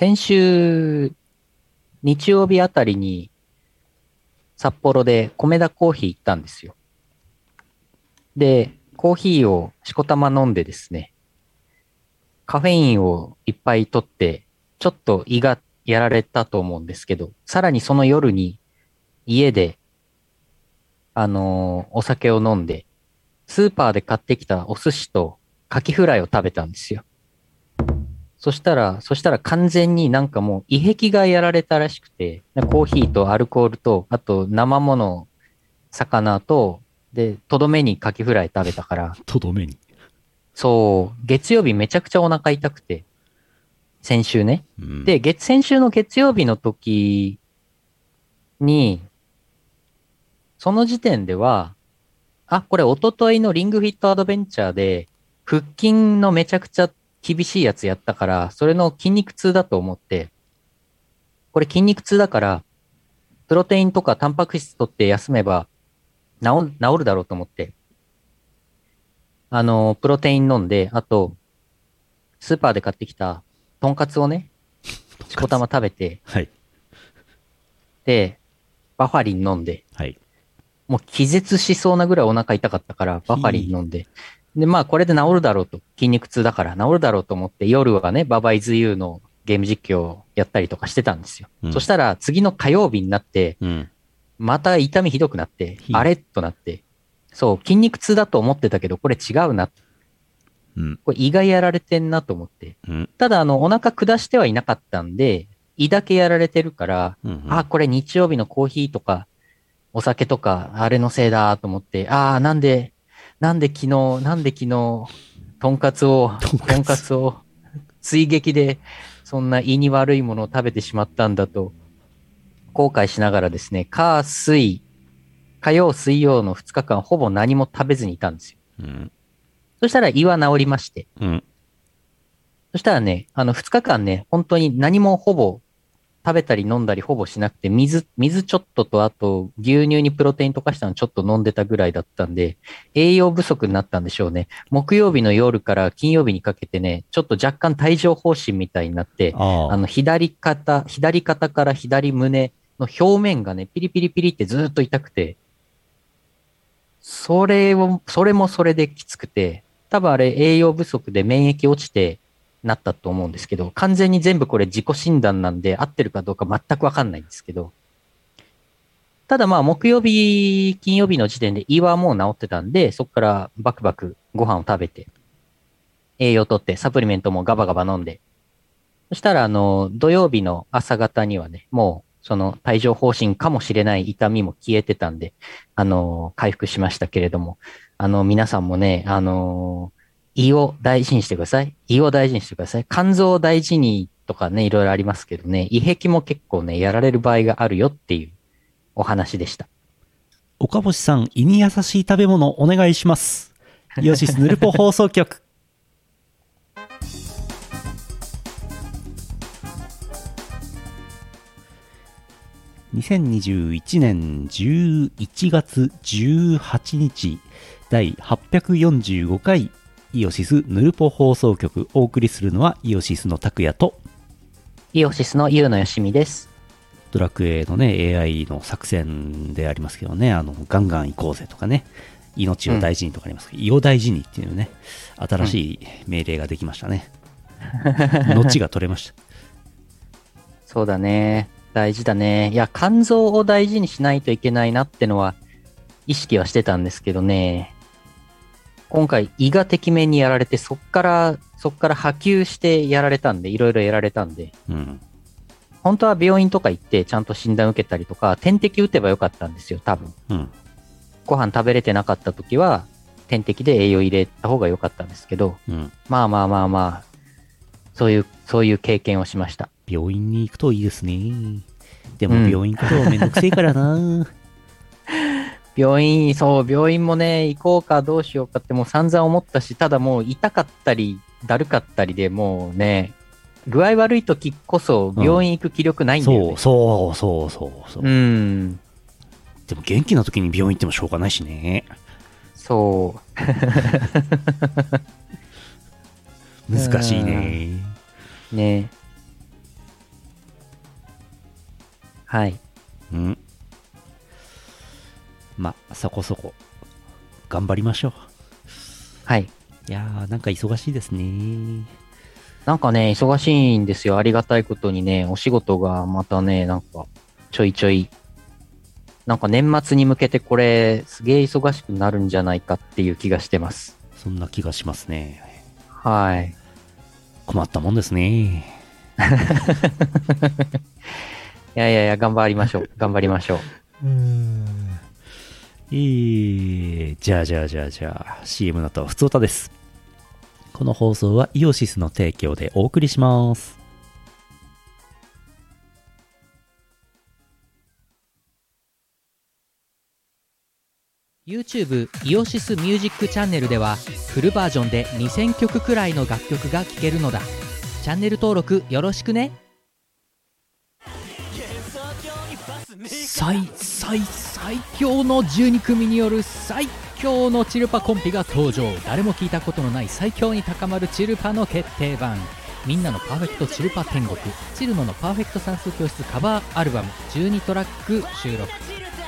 先週、日曜日あたりに、札幌で米田コーヒー行ったんですよ。で、コーヒーをしこたま飲んでですね、カフェインをいっぱい取って、ちょっと胃がやられたと思うんですけど、さらにその夜に家で、あのーお酒を飲んで、スーパーで買ってきたお寿司とカキフライを食べたんですよ。そしたら、そしたら完全になんかもう胃壁がやられたらしくて、コーヒーとアルコールと、あと生もの、魚と、で、とどめにカキフライ食べたから、とどめに。そう、月曜日めちゃくちゃお腹痛くて、先週ね。うん、で、月、先週の月曜日の時に、その時点では、あ、これ一昨日のリングフィットアドベンチャーで、腹筋のめちゃくちゃ厳しいやつやったから、それの筋肉痛だと思って、これ筋肉痛だから、プロテインとかタンパク質取って休めば治る、治るだろうと思って、あの、プロテイン飲んで、あと、スーパーで買ってきたとんかつをね、しこたま食べて、はい。で、バファリン飲んで、はい。もう気絶しそうなぐらいお腹痛かったから、バファリン飲んで。で、まあこれで治るだろうと。筋肉痛だから治るだろうと思って、夜はね、ババイズユーのゲーム実況をやったりとかしてたんですよ。うんそしたら次の火曜日になって、うん。また痛みひどくなってひ、あれとなって、そう、筋肉痛だと思ってたけど、これ違うな。うん。これ胃がやられてんなと思って。うん。ただ、あの、お腹下してはいなかったんで、胃だけやられてるから、うん。あ、これ日曜日のコーヒーとか、お酒とか、あれのせいだと思って、ああ、なんで、なんで昨日、なんで昨日、とんかつを、とんかつを、追撃で、そんな胃に悪いものを食べてしまったんだと、後悔しながらですね、火、水、火曜、水曜の2日間、ほぼ何も食べずにいたんですよ。うん。そしたら胃は治りまして、うん。そしたらね、あの、2日間ね、本当に何もほぼ食べたり飲んだりほぼしなくて、水、水ちょっとと、あと、牛乳にプロテイン溶かしたのちょっと飲んでたぐらいだったんで、栄養不足になったんでしょうね。木曜日の夜から金曜日にかけてね、ちょっと若干帯状疱疹みたいになって、あの、左肩、左肩から左胸の表面がね、ピリピリピリってずーっと痛くて、それを、それもそれできつくて、多分あれ栄養不足で免疫落ちてなったと思うんですけど、完全に全部これ自己診断なんで合ってるかどうか全くわかんないんですけど、ただまあ木曜日、金曜日の時点で胃はもう治ってたんで、そこからバクバクご飯を食べて、栄養をとってサプリメントもガバガバ飲んで、そしたら、あの、土曜日の朝方にはね、もう、その帯状疱疹かもしれない痛みも消えてたんで、あの、回復しましたけれども、あの、皆さんもね、あの、胃を大事にしてください。胃を大事にしてください。肝臓を大事にとかね、いろいろありますけどね、胃壁も結構ね、やられる場合があるよっていうお話でした。岡星さん、胃に優しい食べ物お願いします。イオシスヌルポ放送局。2021年11月18日第845回イオシスヌルポ放送局お送りするのはイオシスの拓也とイオシスのユウのよしみです。ドラクエのね、AI の作戦でありますけどね、あの、ガンガン行こうぜとかね、命を大事にとかありますけど、胃を大事にっていうね、新しい命令ができましたね。後が取れました。そうだね。大事だね。いや、肝臓を大事にしないといけないなってのは、意識はしてたんですけどね。今回、胃がてきめんにやられて、そっから、そっから波及してやられたんで、いろいろやられたんで、うん。本当は病院とか行って、ちゃんと診断受けたりとか、点滴打てばよかったんですよ、多分。うん。ご飯食べれてなかった時は、点滴で栄養入れた方が良かったんですけど、うん。まあまあまあまあ、そういう、そういう経験をしました。病院に行くといいですね。でもうん病院行くとめんどくせえからな、病院、そう、病院もね、行こうかどうしようかってもう散々思ったし、ただもう痛かったり、だるかったりでもうね、具合悪い時こそ病院行く気力ないんだよね。そうそうそうそうそう、うん。でも元気な時に病院行ってもしょうがないしね。そ難しいね。う。ね。はい。うん。まあ、そこそこ、頑張りましょう。はい。いやー、なんか忙しいですね。なんかね、忙しいんですよ。ありがたいことにね、お仕事がまたね、なんか、ちょいちょい、なんか年末に向けてこれ、すげえ忙しくなるんじゃないかっていう気がしてます。そんな気がしますね。はい。困ったもんですね。いやいやいや、頑張りましょう。頑張りましょう。えー、じゃあじゃあじゃあじゃあ、CM の後は普通歌です。この放送はイオシスの提供でお送りします。YouTube イオシスミュージックチャンネルではフルバージョンで2000曲くらいの楽曲が聴けるのだチャンネル登録よろしくね最最最強の12組による最強のチルパコンピが登場。誰も聞いたことのない最強に高まるチルパの決定版。みんなのパーフェクトチルパ天国。チルノのパーフェクト算数教室カバーアルバム。12トラック収録。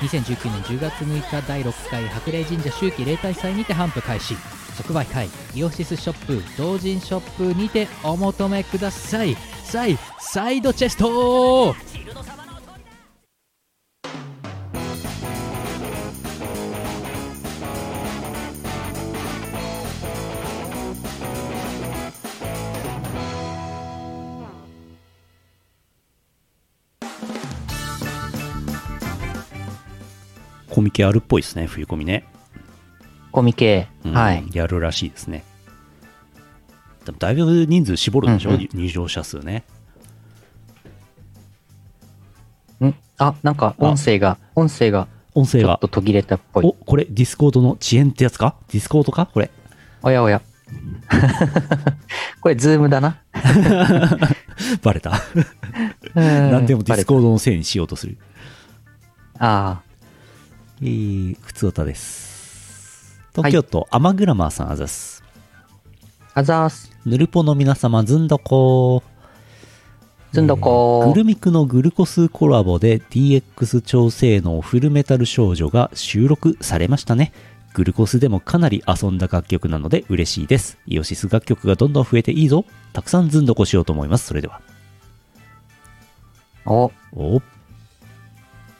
2019年10月6日第6回白麗神社秋季例大祭にて頒布開始。即売会イオシスショップ同人ショップにてお求めください。サイサイドチェストコミケあるっぽいですね、冬コミね。コミケ、うんはい。やるらしいですね。だいぶ人数絞るんでしょ、うんうん入場者数ね。ん？あ、なんか音声が、音声が音声がちょっと。途切れたっぽおい。これディスコードの遅延ってやつか？ディスコードか？これ。おやおや。これ、ズームだな。バレた。な何でもディスコードのせいにしようとする。あえー、ふつおたです。東京都、アマグラマーさんあざす。あ、あざーす。ぬるぽの皆様、ずんどこずんどこグルミクのグルコスコラボで DX 超性能フルメタル少女が収録されましたね。グルコスでもかなり遊んだ楽曲なので嬉しいです。イオシス楽曲がどんどん増えていいぞ。たくさんずんどこしようと思います。それでは。お、お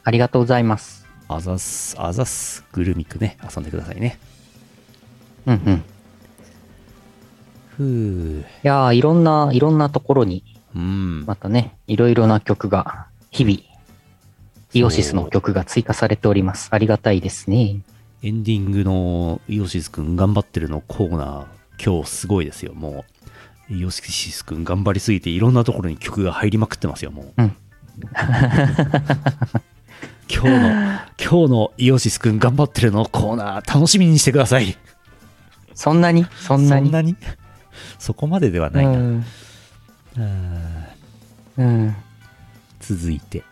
ありがとうございます。あざっす、あざっす。グルミクね、遊んでくださいね。うんうん。いふう。やー、いろんな、いろんなところに、うん。またね、いろいろな曲が、日々、イオシスの曲が追加されております。ありがたいですね。エンディングのイオシスくん頑張ってるのコーナー、今日すごいですよ。もう、イオシスくん頑張りすぎていろんなところに曲が入りまくってますよ、もう。うん 今日の、今日のイオシスくん頑張ってるのコーナー楽しみにしてください。そんなに？そんなに？そんなに？そこまでではないな。うん。うん。続いて、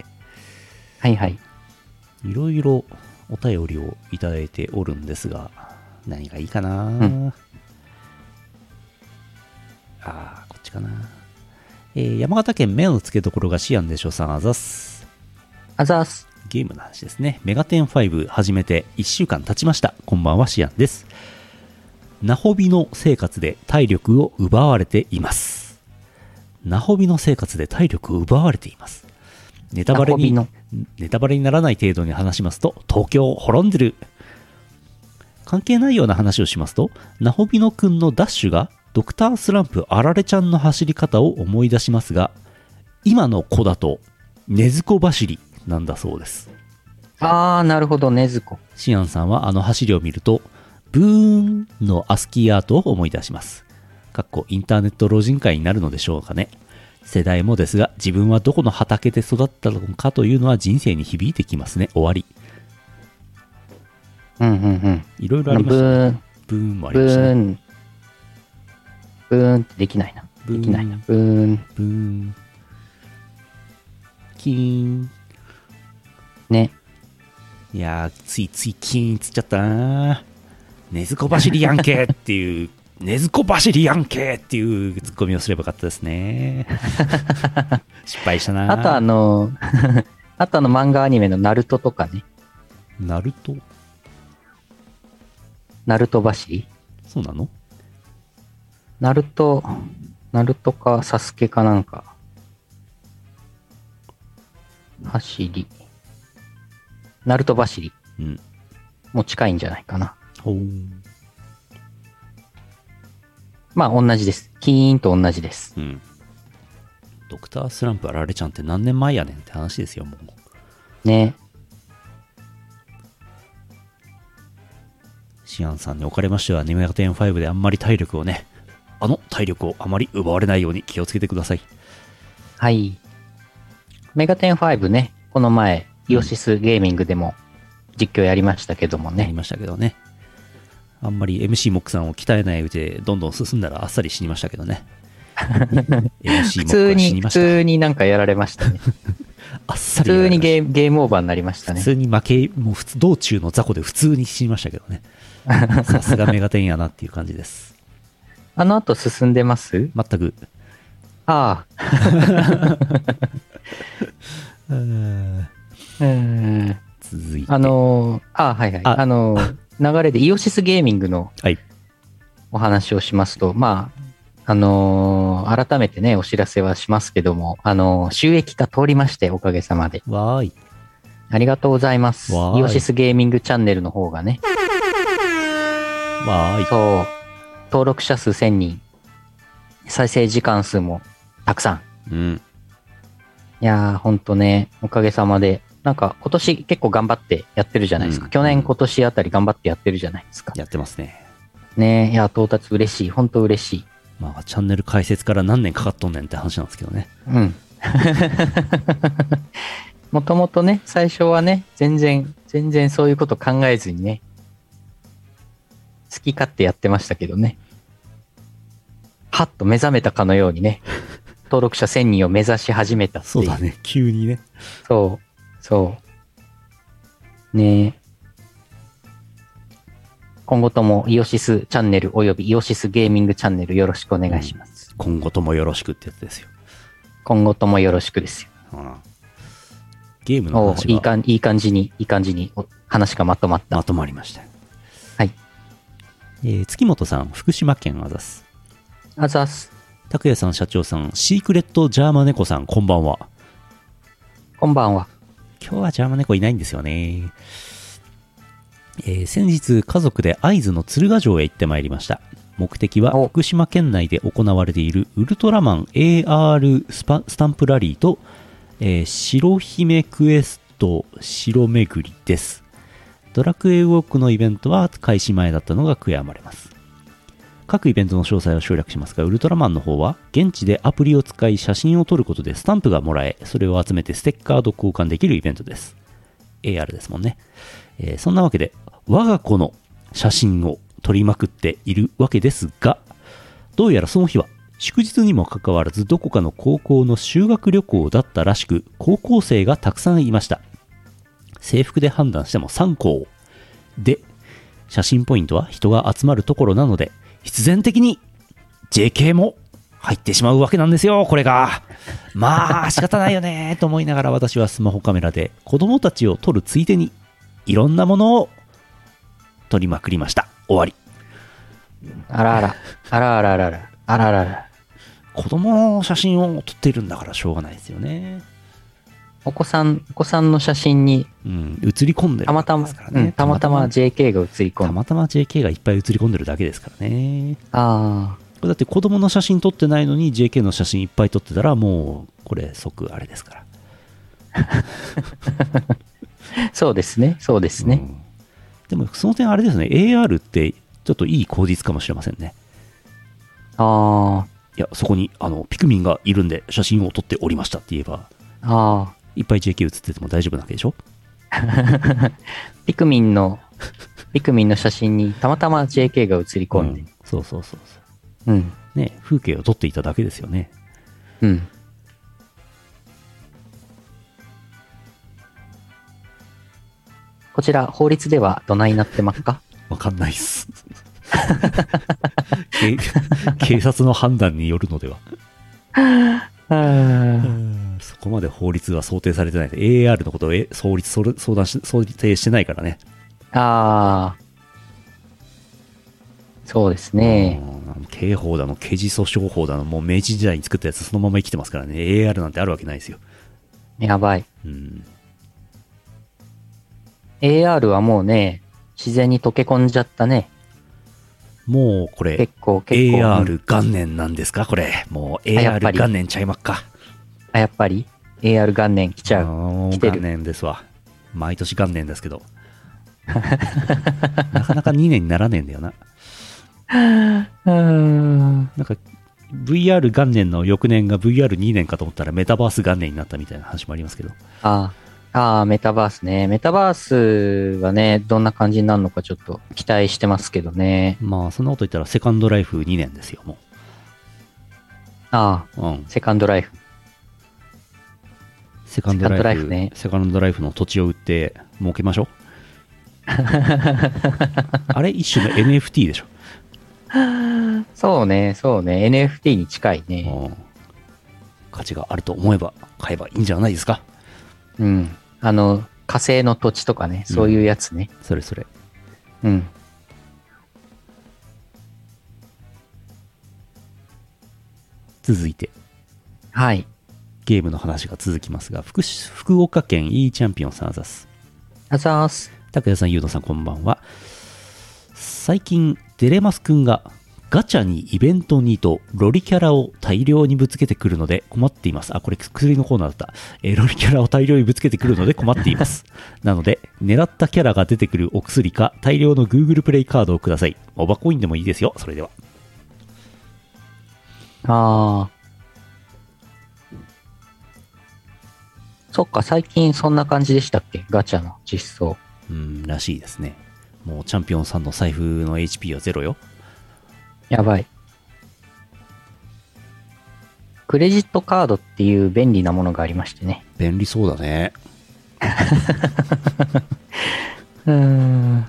はいはい。いろいろお便りをいただいておるんですが、何がいいかな、んああ、こっちかな。えー山形県目の付けどころがシアンでしょさんあざっす。あざーす。ゲームの話ですね。メガテン5始めて1週間経ちました。こんばんは、シアンです。ナホビの生活で体力を奪われています。ナホビの生活で体力を奪われています。ネタバレにネタバレにならない程度に話しますと、東京滅んでる。関係ないような話をしますと、ナホビノくんのダッシュが、ドクタースランプあられちゃんの走り方を思い出しますが、今の子だと、ねずこ走りなんだそうです。あー、なるほど、ねずこ。シアンさんはあの走りを見ると、ブーンのアスキーアートを思い出します。かっこインターネット老人会になるのでしょうかね。世代もですが、自分はどこの畑で育ったのかというのは人生に響いてきますね。終わり。うんうんうん。いろいろありまブしたね。ーン、ブーンもあブりましたね。ーン。ブーンってできないな。できないな。ブーン。ブーン。キーン。ね。いやー、ついついキーンつっちゃったなねずこ走りやんけっていう、ねずこ走りやんけっていうツッコミをすればよかったですね。失敗したなあとあの、あとあの漫画アニメのナルトとかね。ナルト？ナルト走り？そうなの？ナルト、ナルトかサスケかなんか。走り。ナルト走り。うん。もう近いんじゃないかな。ほう。まあ同じです。キーンと同じです。うん。ドクタースランプあられちゃんって何年前やねんって話ですよ、もう。ね。シアンさんにおかれましては、ネメガテン5であんまり体力をね、あの体力をあまり奪われないように気をつけてください。はい。メガテン5ね、この前、イオシスゲーミングでも実況やりましたけどもね。やりましたけどね。あんまり MC モックさんを鍛えないうちで、どんどん進んだらあっさり死にましたけどね。MC 普通モックは死に、ました。通になんかやられましたね。あっさ普りやられました通にゲーゲームオーバーになりましたね。普通に負け、もう普通、道中の雑魚で普通に死にましたけどね。さすがメガテンやなっていう感じです。あの後進んでます？全く。ああ。うん。続いて。あのーあはいはい。ああのー流れでイオシスゲーミングのはい。お話をしますと、まあ、あのー改めてね、お知らせはしますけども、あのー収益化通りまして、おかげさまで。わーい。ありがとうございます。イオシスゲーミングチャンネルの方がね、わーい。そう、登録者数1000人、再生時間数もたくさん。うん。いやー、ほんとね、おかげさまで、なんか今年結構頑張ってやってるじゃないですか。うん去年、今年あたり頑張ってやってるじゃないですか。やってますね。ねいや、到達嬉しい。ほんと嬉しい。まあ、チャンネル開設から何年かかっとんねんって話なんですけどね。うん。もともとね、最初はね、全然、全然そういうこと考えずにね、好き勝手やってましたけどね。はっと目覚めたかのようにね、登録者1000人を目指し始めたっていう。そうだね。急にね。そう、そう。ねえ。今後ともイオシスチャンネルおよびイオシスゲーミングチャンネルよろしくお願いします。今後ともよろしくってやつですよ。今後ともよろしくですよ。うんゲームの話がいいかんいい感じに、いい感じにお話がまとまった。まとまりました。はい。えー月本さん、福島県あざす。あざっす。拓也さん、社長さん、シークレットジャーマネコさん、こんばんは。こんばんは。今日はジャーマネコいないんですよね。えー先日、家族で会津の鶴ヶ城へ行ってまいりました。目的はお福島県内で行われているウルトラマン AR スパスタンプラリーと、えー白姫クエスト白巡りです。ドラクエウォークのイベントは開始前だったのが悔やまれます。各イベントの詳細を省略しますが、ウルトラマンの方は、現地でアプリを使い写真を撮ることでスタンプがもらえ、それを集めてステッカーと交換できるイベントです。AR ですもんね。えーそんなわけで、我が子の写真を撮りまくっているわけですが、どうやらその日は、祝日にもかかわらずどこかの高校の修学旅行だったらしく、高校生がたくさんいました。制服で判断しても3校。で、写真ポイントは人が集まるところなので、必然的に JK も入ってしまうわけなんですよ、これが。まあ、仕方ないよね、と思いながら私はスマホカメラで子供たちを撮るついでに、いろんなものを撮りまくりました。終わり。あらあら。あらあらあらあら。あらあらあら。子供の写真を撮っているんだからしょうがないですよね。お子さん、お子さんの写真にうん、映り込んでるたまたま、わけですからねうんたまたま JK が写り込む。たまたま JK がいっぱい映り込んでるだけですからね。あこれだって子供の写真撮ってないのに JK の写真いっぱい撮ってたらもうこれ即あれですから。あ、そうですね。そうですね。うんでもその点あれですね、AR ってちょっといい口実かもしれませんね。あいや、そこにあのピクミンがいるんで写真を撮っておりましたって言えば、あ、あいっぱい JK 写ってても大丈夫なわけでしょ？あ。ピクミンの、ピクミンの写真にたまたま JK が写り込んでう。んそうそうそうそう。うん。ね、風景を撮っていただけですよね。うん。こちら、法律ではどないなってますか？わかんないっす。警警察の判断によるのでは。ここまで法律は想定されてない。AR のことをえ創立、それ相談し、想定してないからね。ああ。そうですね。うん刑法だの、刑事訴訟法だの、もう明治時代に作ったやつそのまま生きてますからね。AR なんてあるわけないですよ。やばい。うん。AR はもうね、自然に溶け込んじゃったね。もうこれ結、構、結構。うん AR 元年なんですかこれ。もう AR り元年ちゃいまっか。あ、やっぱり ?AR 元年来ちゃう。もう来てる元年ですわ。毎年元年ですけど。なかなか2年にならねえんだよな。うーん。なんか、VR 元年の翌年が VR2 年かと思ったらメタバース元年になったみたいな話もありますけど。ああ、ああ、メタバースね。メタバースはね、どんな感じになるのかちょっと期待してますけどね。まあ、そんなこと言ったらセカンドライフ2年ですよ、もああ、う。うん。セカンドライフ。セカンドライフ、セカンドライフねセカンドライフの土地を売って儲けましょう？あれ一種の NFT でしょ？そうね、そうね。NFT に近いね。うん価値があると思えば買えばいいんじゃないですか？うん。あの、火星の土地とかね、そういうやつね。それそれ。うん。続いて、はい。ゲームの話が続きますが、福福岡県 E チャンピオンさんあざす。あざーす。高谷さん、ゆうのさん、こんばんは。最近、デレマスくんがガチャにイベントにとロリキャラを大量にぶつけてくるので困っています。あ、これ薬のコーナーだった。えーロリキャラを大量にぶつけてくるので困っています。なので、狙ったキャラが出てくるお薬か大量の Google プレイカードをください。オバコインでもいいですよ。それでは。ああ。そっか、最近そんな感じでしたっけ？ガチャの実装。うん、らしいですね。もうチャンピオンさんの財布の HP はゼロよ。やばい。クレジットカードっていう便利なものがありましてね。便利そうだね。うーん。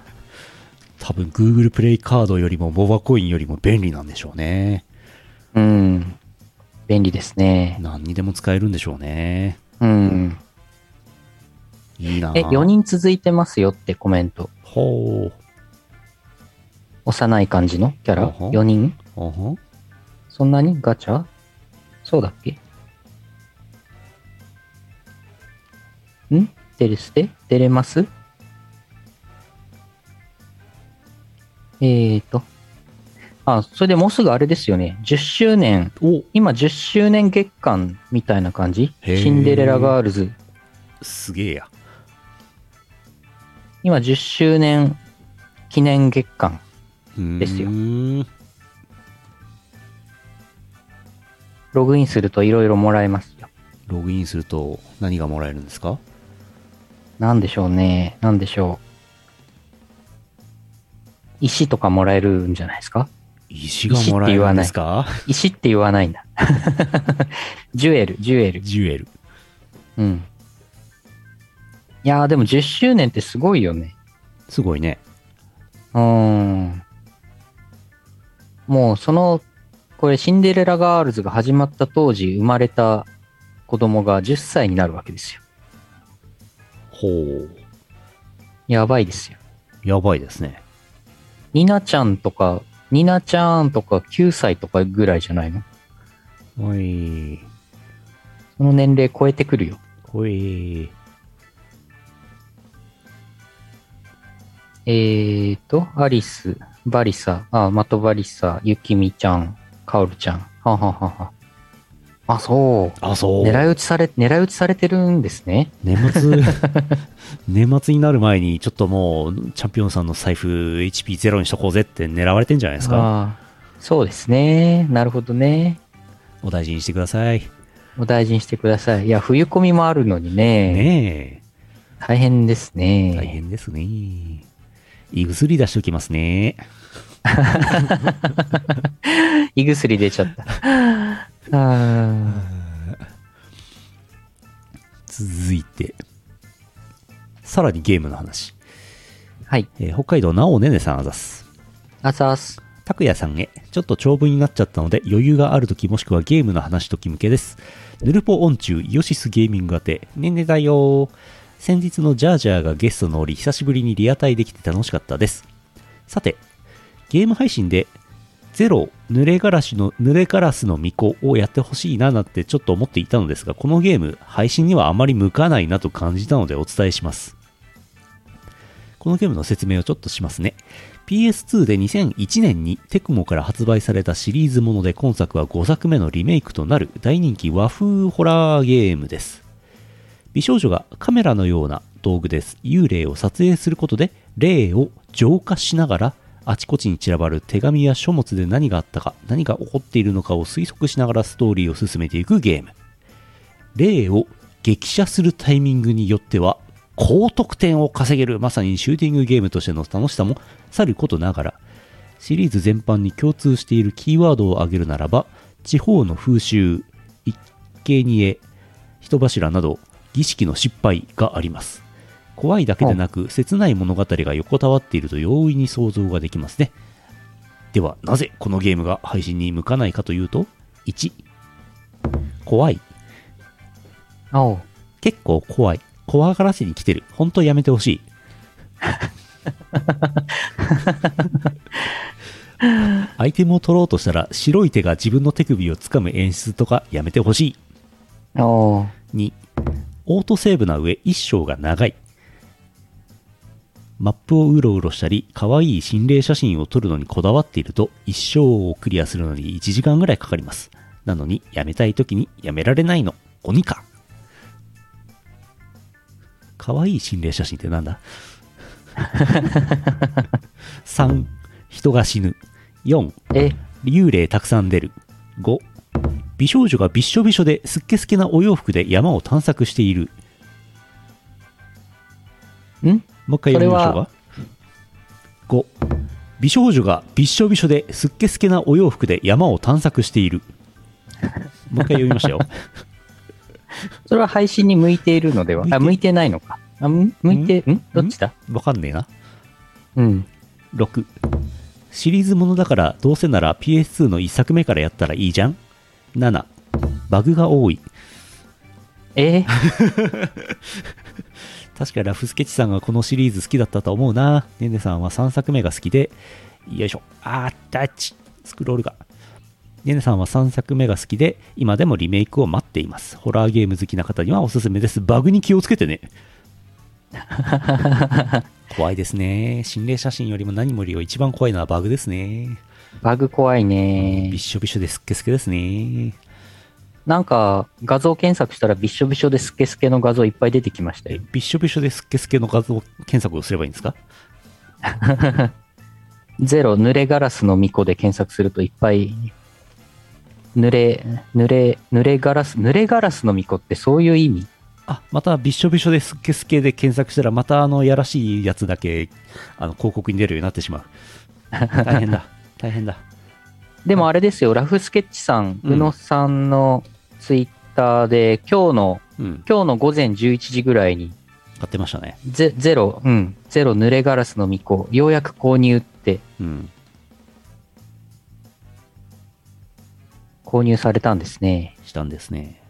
多分 Google プレイカードよりもモバコインよりも便利なんでしょうね。うん。便利ですね。何にでも使えるんでしょうね。うん。いいなえ、4人続いてますよってコメント。ほう。幼い感じの？キャラ？ほうほう ?4 人そんなに？ガチャ？そうだっけ？ん？デレステ？デレマスえーと。あ、それでもうすぐあれですよね。10周年。お今10周年月間みたいな感じ？シンデレラガールズ。すげえや。今10周年記念月間。でですよよ。ログインするといろいろもらえますよ。ログインすると何がもらえるんですか？なんでしょうね。なんでしょう。石とかもらえるんじゃないですか？石がもらえるんですか？石って言わないんだ。ジュエル、ジュエル。ジュエル。うん。いやーでも10周年ってすごいよね。すごいね。うーん。もうその、これシンデレラガールズが始まった当時生まれた子供が10歳になるわけですよ。ほう。やばいですよ。やばいですね。ニナちゃんとか、ニナちゃんとか9歳とかぐらいじゃないの？おい。その年齢超えてくるよ。おい。えーと、アリス、バリサ、あ、マトバリサ、ユキミちゃん、カオルちゃん。はははは。あ、そう。あ、そう。狙い撃ちされ、狙い撃ちされてるんですね。年末、年末になる前に、ちょっともう、チャンピオンさんの財布 HP ゼロにしとこうぜって狙われてんじゃないですか。そうですね。なるほどね。お大事にしてください。お大事にしてください。いや、冬込みもあるのにね。ね大変ですえ。ね。大変ですね。胃薬出しておきますね。胃薬出ちゃった。あ 続いて、さらにゲームの話。ーはい。えー北海道なおねねさんあざす。あざーす。拓也さんへ、ちょっと長文になっちゃったので、余裕があるときもしくはゲームの話とき向けです。ヌルポオン中、イオシスゲーミング宛て、ねんねだよー。先日のジャージャーがゲストの折、久しぶりにリアタイできて楽しかったです。さて、ゲーム配信で、ゼロ、濡れガラスの、濡れガラスの巫女をやってほしいななんてちょっと思っていたのですが、このゲーム、配信にはあまり向かないなと感じたのでお伝えします。このゲームの説明をちょっとしますね。PS2 で2001年にテクモから発売されたシリーズもので今作は5作目のリメイクとなる大人気和風ホラーゲームです。美少女がカメラのような道具です幽霊を撮影することで霊を浄化しながらあちこちに散らばる手紙や書物で何があったか何が起こっているのかを推測しながらストーリーを進めていくゲーム。霊を激写するタイミングによっては高得点を稼げるまさにシューティングゲームとしての楽しさもさることながらシリーズ全般に共通しているキーワードを挙げるならば地方の風習一見にえ人柱など儀式の失敗があります。怖いだけでなく切ない物語が横たわっていると容易に想像ができますね。ではなぜこのゲームが配信に向かないかというと1怖い。結構怖い。怖がらせに来てる。本当やめてほしい。アイテムを取ろうとしたら白い手が自分の手首を掴む演出とかやめてほしい。おう2オートセーブな上一生が長いマップをうろうろしたり可愛い心霊写真を撮るのにこだわっていると一生をクリアするのに1時間ぐらいかかります。なのにやめたい時にやめられないの。鬼か。可愛い心霊写真ってなんだ？3人が死ぬ。4え、幽霊たくさん出る。5、美少女がびっしょびしょですっけすけなお洋服で山を探索している。ん？もう一回読みましょうか。5、美少女がびっしょびしょですっけすけなお洋服で山を探索している。もう一回読みましたよ。それは配信に向いているのでは？向いてあ、向いてないのか。あ、ん？向いて、ん？どっちだ？わかんねえな。うん。6、シリーズものだからどうせなら PS2 の1作目からやったらいいじゃん？7、バグが多い。え 確かラフスケッチさんがこのシリーズ好きだったと思うな。ねねさんは3作目が好きで、よいしょ。あー、タッチ。スクロールが。ねねさんは3作目が好きで、今でもリメイクを待っています。ホラーゲーム好きな方にはおすすめです。バグに気をつけてね。怖いですね。心霊写真よりも何もより一番怖いのはバグですね。バグ怖いねびっ。しょびしょですっけすけですね。なんか、画像検索したらびっしょびしょでスケスケの画像いっぱい出てきましたよ。びっしょびしょですっけすけの画像検索をすればいいんですか？ゼロ、濡れガラスの巫女で検索するといっぱい、濡れ、濡れ、濡れガラス、濡れガラスの巫女ってそういう意味？あ、またびっしょびしょですっけすけで検索したら、またあの、やらしいやつだけ、あの、広告に出るようになってしまう。大変だ。大変だ。でもあれですよ、ラフスケッチさん、うん宇野さんのツイッターで、今日の、うん。今日の午前11時ぐらいに、買ってましたね。ゼゼロ、うん、ゼロ濡れガラスの巫女、ようやく購入って、うん。購入されたんですね。したんですね。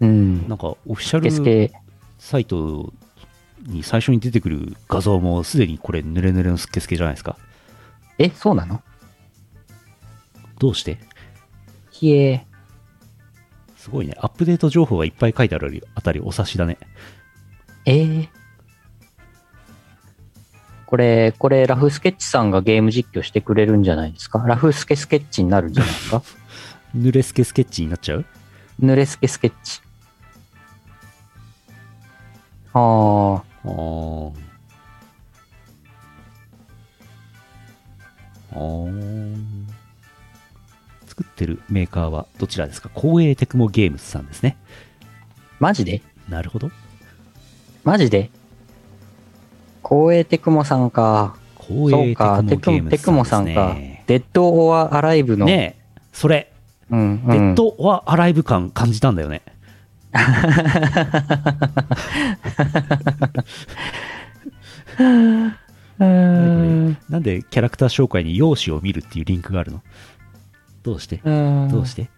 うん。なんか、オフィシャルケ、サイトに最初に出てくる画像も、すでにこれ、ぬれぬれのすっけすけじゃないですか。え、そうなの？どうして？ひえ、すごいね。アップデート情報がいっぱい書いてあるあたり、お察しだね。えー。これ、これ、ラフスケッチさんがゲーム実況してくれるんじゃないですか？ラフスケスケッチになるんじゃないですか？ぬれすけスケッチになっちゃう？濡れスケスケッチ。ああ、あー。あー作ってるメーカーはどちらですか？光栄テクモゲームズさんですね。マジで？なるほど。マジで？光栄テクモさんか。光栄テクモゲームズテクモささんかね。。デッド・オア・アライブの。ねえ、それ、うん、うん。デッドはアライブ感感じたんだよね。なんでキャラクター紹介に容姿を見るっていうリンクがあるの？どうして？どどうして？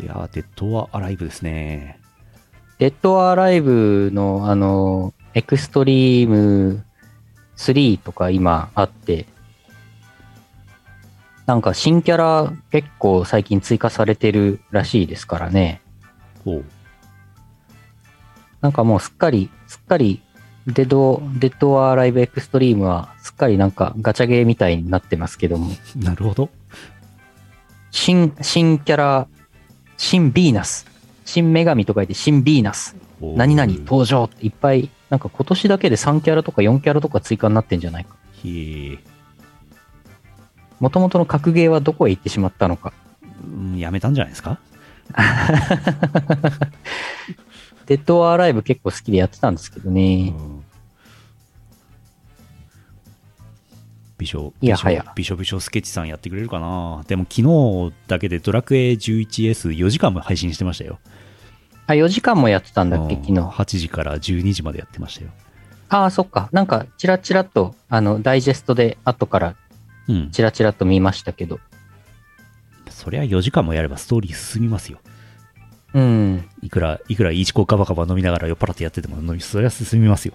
いやー、デッドはアライブですね。デッド・アーライブの、あの、エクストリーム3とか今あって、なんか新キャラ結構最近追加されてるらしいですからね。ほう。なんかもうすっかり、すっかり、デッド、 Dead or Alive Xtreme はすっかりなんかガチャゲーみたいになってますけども、なるほど。新、新キャラ、新ヴィーナス、新女神と書いて新ヴィーナス、何々登場っていっぱい、なんか今年だけで3キャラとか4キャラとか追加になってんじゃないか。へえ。元々の格ゲーはどこへ行ってしまったのか。うんやめたんじゃないですか？デッド・アーライブ結構好きでやってたんですけどね。うんビショ、いやはやビショビショスケッチさんやってくれるかなでも昨日だけでドラクエ 11S4 時間も配信してましたよ。あ、4時間もやってたんだっけ、うん昨日。8時から12時までやってましたよ。ああ、そっか。なんか、チラチラっと、あの、ダイジェストで後からうん。チラチラっと見ましたけど。そりゃ4時間もやればストーリー進みますよ。うん。いくら、いくらイチコガバガバ飲みながら酔っ払ってやってても飲み、そりゃ進みますよ。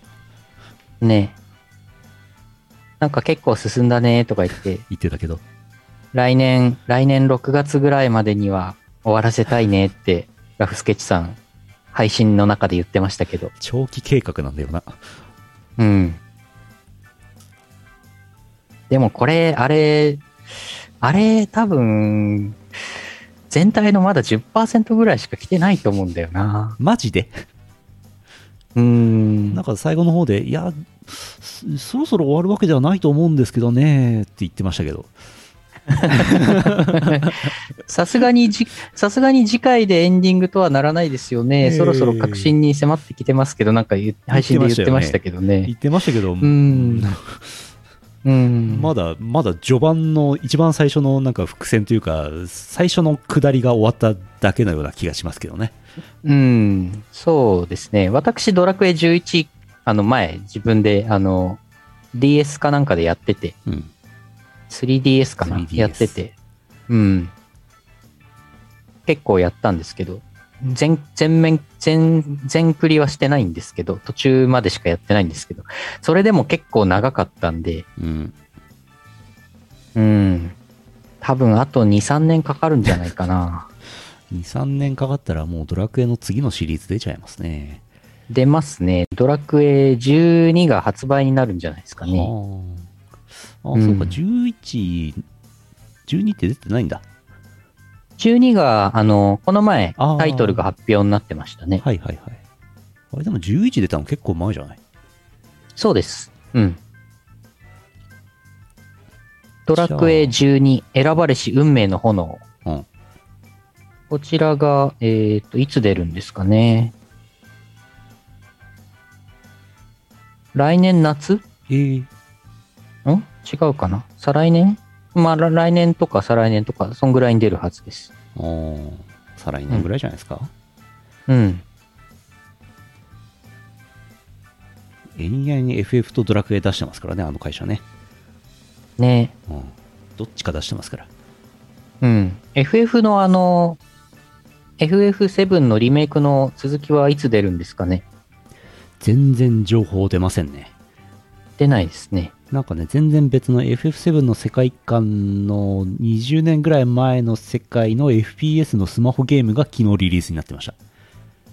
ねなんか結構進んだねとか言って、言ってたけど。来年、来年6月ぐらいまでには終わらせたいねって、ラフスケッチさん、配信の中で言ってましたけど。長期計画なんだよな。うん。でもこれ、あれ、あれ多分、全体のまだ10%ぐらいしか来てないと思うんだよな。マジで？うーんなん。か最後の方で、いや、そそろそろ終わるわけではないと思うんですけどね、って言ってましたけど。さすがにじ、さすがに次回でエンディングとはならないですよね。ええそろそろ確信に迫ってきてますけど、なんか言配信で言ってましたけどね言。ってましたけど、んうん。まだ、まだ序盤の一番最初のなんか伏線というか、最初の下りが終わっただけのような気がしますけどね。うん、そうですね。私、ドラクエ11、あの前、自分で、あの、DS かなんかでやってて、うん。3DS かな？3DS やってて、うん。結構やったんですけど、全、全面、全、全クリはしてないんですけど、途中までしかやってないんですけど、それでも結構長かったんで、うん。うん。多分あと2、3年かかるんじゃないかな。2、3年かかったらもうドラクエの次のシリーズ出ちゃいますね。出ますね。ドラクエ12が発売になるんじゃないですかね。はあ、あ、うんそうか、11、12って出てないんだ。12が、あの、この前、タイトルが発表になってましたね。はいはいはい。あれでも11出たの結構前じゃない？そうです。うん。ドラクエ12、選ばれし運命の炎。うん。こちらが、えっ、と、いつ出るんですかね？来年夏？えー、ん？違うかな？再来年？まあ、ら来年とか再来年とか、そんぐらいに出るはずです。あー再来年ぐらいじゃないですか、うん。延々に FF とドラクエ出してますからね、あの会社ね。ねうん。どっちか出してますから。うん。FF のあの、FF7 のリメイクの続きはいつ出るんですかね？全然情報出ませんね。出ないですね。なんかね、全然別の FF7 の世界観の20年ぐらい前の世界の FPS のスマホゲームが昨日リリースになってました。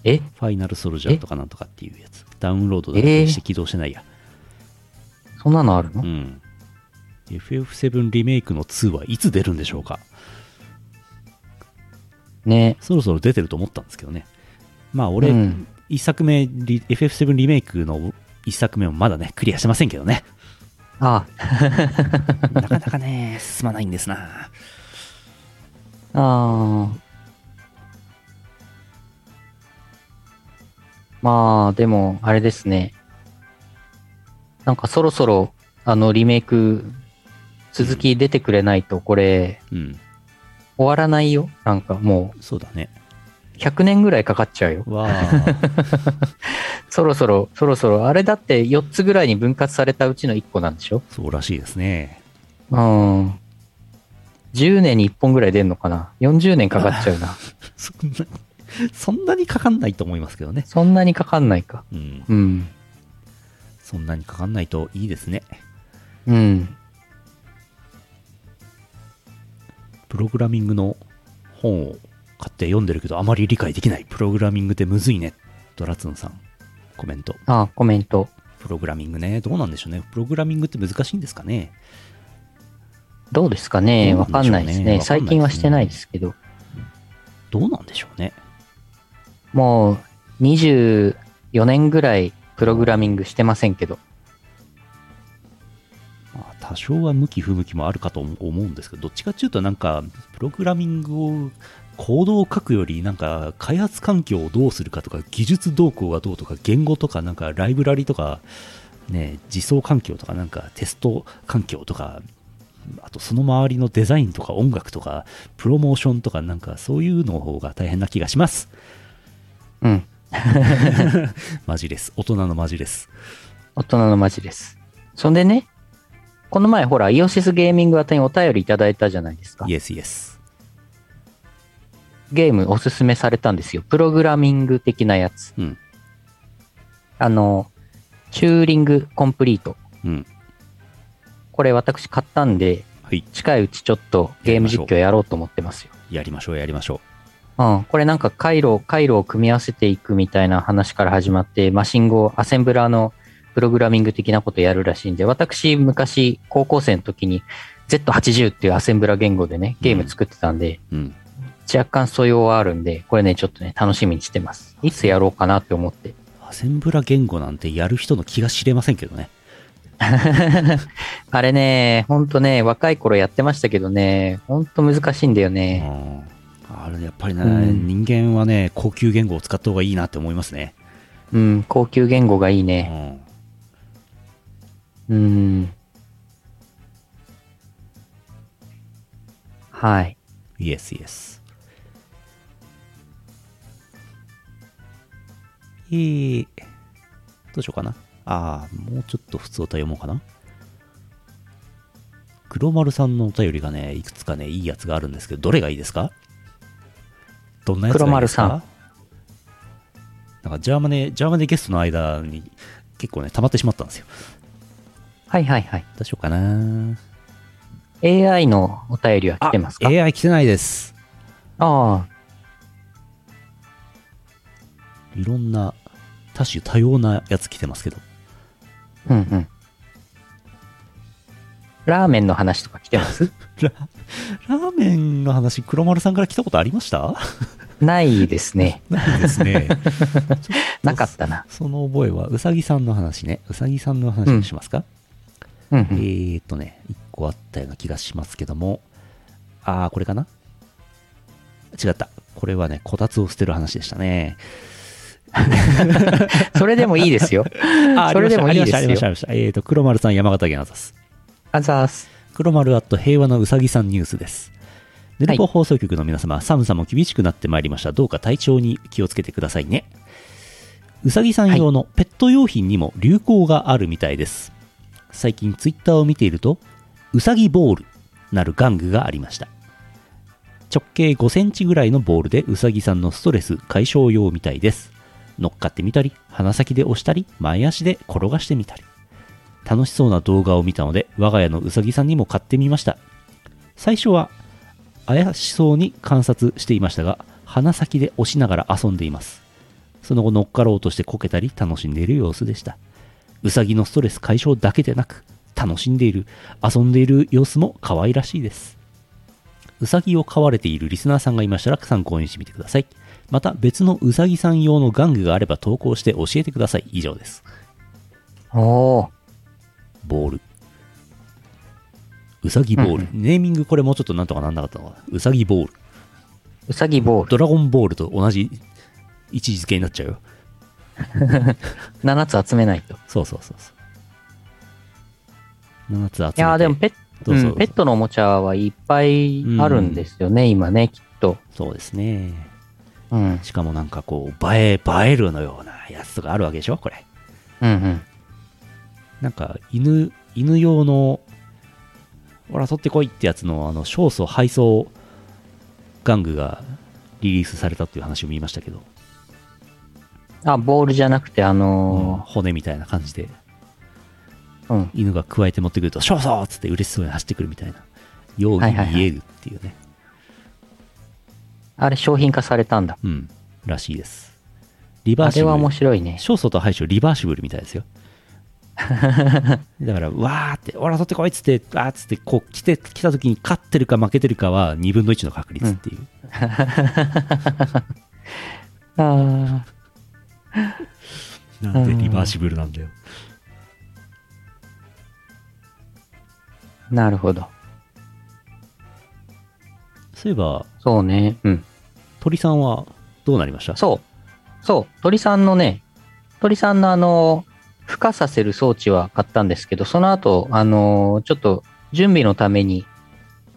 え？ファイナルソルジャーとかなんとかっていうやつ。ダウンロードだけして起動してないや。そんなのあるの、うん。FF7 リメイクの2はいつ出るんでしょうかねそろそろ出てると思ったんですけどね。まあ俺、うん一作目、リ FF7 リメイクの一作目もまだね、クリアしてませんけどね。あ なかなかね、進まないんですな。あ、ああ。まあ、でも、あれですね。なんかそろそろ、あの、リメイク、続き出てくれないと、これ、うん。終わらないよ。なんかもそうだね。100年ぐらいかかっちゃうよ。そろそろ、そろそろ、あれだって4つぐらいに分割されたうちの1個なんでしょ？そうらしいですね。うん。10年に1本ぐらい出んのかな ?40 年かかっちゃうな。そんな、そんなにかかんないと思いますけどね。そんなにかかんないか。うん。うん。そんなにかかんないといいですね。うん。プログラミングの本を買って読んでるけど、あまり理解できない。プログラミングってむずいね。ドラツンさん、コメント。あ、コメント。プログラミングね。どうなんでしょうね。プログラミングって難しいんですかね。どうですかねわかんないですね。わかんないですね最近はしてないですけど。どうなんでしょうね。もう24年ぐらいプログラミングしてませんけど。まあ多少は向き不向きもあるかと思うんですけど、どっちかっていうとなんか、プログラミングを、コードを書くより、なんか、開発環境をどうするかとか、技術動向がどうとか、言語とか、なんか、ライブラリとか、ね、実装環境とか、なんか、テスト環境とか、あとその周りのデザインとか音楽とか、プロモーションとか、なんか、そういうの方が大変な気がします。うん。マジです。大人のマジです。大人のマジです。そんでね、この前ほら、イオシスゲーミング宛てにお便りいただいたじゃないですかイ。エスイエス。ゲームおすすめされたんですよ。プログラミング的なやつ。うん。あの、チューリングコンプリート。うん。これ私買ったんで、はい。近いうちちょっとゲーム実況やろうと思ってますよ。やりましょう、やりましょうん。これなんか回路、回路を組み合わせていくみたいな話から始まって、マシン語、アセンブラーのプログラミング的なことやるらしいんで、私昔高校生の時に Z80 っていうアセンブラ言語でね、ゲーム作ってたんで、う。うん。若干素養はあるんで、これね、ちょっとね、楽しみにしてます。いつやろうかなって思って。アセンブラ言語なんてやる人の気が知れませんけどね。あれね、ほんとね、若い頃やってましたけどね、ほんと難しいんだようね。ん。あれ、やっぱりね、うん人間はね、高級言語を使った方がいいなって思いますね。うん、高級言語がいいうね。ん。うん。はい。イエスイエス。えー、どうしようかな。ああ、もうちょっと普通歌読もうかな。黒丸さんのお便りがね、いくつかね、いいやつがあるんですけど、どれがいいですか？どんなやつがいいですか？黒丸なんかジャーマネ、ジャーマネゲストの間に結構ね、溜まってしまったんですよ。はいはいはい。どうしようかな。AI のお便りは来てますか？AI 来てないです。ああ、いろんな多種多様なやつ来てますけど。うんうん。ラーメンの話とか来てます？ララーメンの話、黒丸さんから来たことありました？ないですね。ないですね。なかったな。その覚えは、うさぎさんの話ね。うさぎさんの話にしますか、うんうん。えーっとね、一個あったような気がしますけども。あー、これかな？違った。これはね、こたつを捨てる話でしたね。それでもいいですよ。あそれでもいいですよありました、ありました。ありましたえーっと、黒丸さん、山形県あざす。あざーす。黒丸アット平和のうさぎさんニュースです。ネルポ放送局の皆様、寒さも厳しくなってまいりました。どうか体調に気をつけてくださいね。うさぎさん用のペット用品にも流行があるみたいです。最近ツイッターを見ていると、うさぎボールなる玩具がありました。直径5センチぐらいのボールでうさぎさんのストレス解消用みたいです。乗っかってみたり、鼻先で押したり、前足で転がしてみたり。楽しそうな動画を見たので、我が家のうさぎさんにも買ってみました。最初は怪しそうに観察していましたが、鼻先で押しながら遊んでいます。その後乗っかろうとしてこけたり楽しんでいる様子でした。うさぎのストレス解消だけでなく、楽しんでいる、遊んでいる様子も可愛らしいです。うさぎを飼われているリスナーさんがいましたら参考にしてみてください。また別のうさぎさん用の玩具があれば投稿して教えてください。以上です。おー。ボール。うさぎボール。ネーミングこれもうちょっとなんとかなんなかったのかな。うさぎボール。うさぎボール。ドラゴンボールと同じ位置づけになっちゃうよ。7つ集めないと。そうそうそうそう。7つ集めて。いやーでもペッどうぞどうぞうんペットのおもちゃはいっぱいあるんですよね、今ね、きっと。そうですね。うん。しかもなんかこう、映え、映えるのようなやつとかあるわけでしょ？これ。うんうん。なんか、犬、犬用の、ほら、取ってこいってやつの、あの、勝訴配送玩具がリリースされたっていう話を見ましたけど、あ、ボールじゃなくて、あうんの骨みたいな感じで、ーうん。犬が加えて持ってくると、勝訴っつって嬉しそうに走ってくるみたいな、ようにはいはいはい見えるっていうね。あれ商品化されたんだ。うん、らしいです。リバーシブル。あれは面白いね。勝訴と敗訴リバーシブルみたいですよ。だから、わーって、おら、取ってこいっつって、わーっつって、こう、来て、来た時に勝ってるか負けてるかは2分の1の確率っていう。あなんでリバーシブルなんだよ。あ、なるほど。そういえば、そうね。うん。鳥さんはどうなりました？そう。そう。鳥さんのね、鳥さんのあの、孵化させる装置は買ったんですけど、その後、あの、ちょっと準備のために、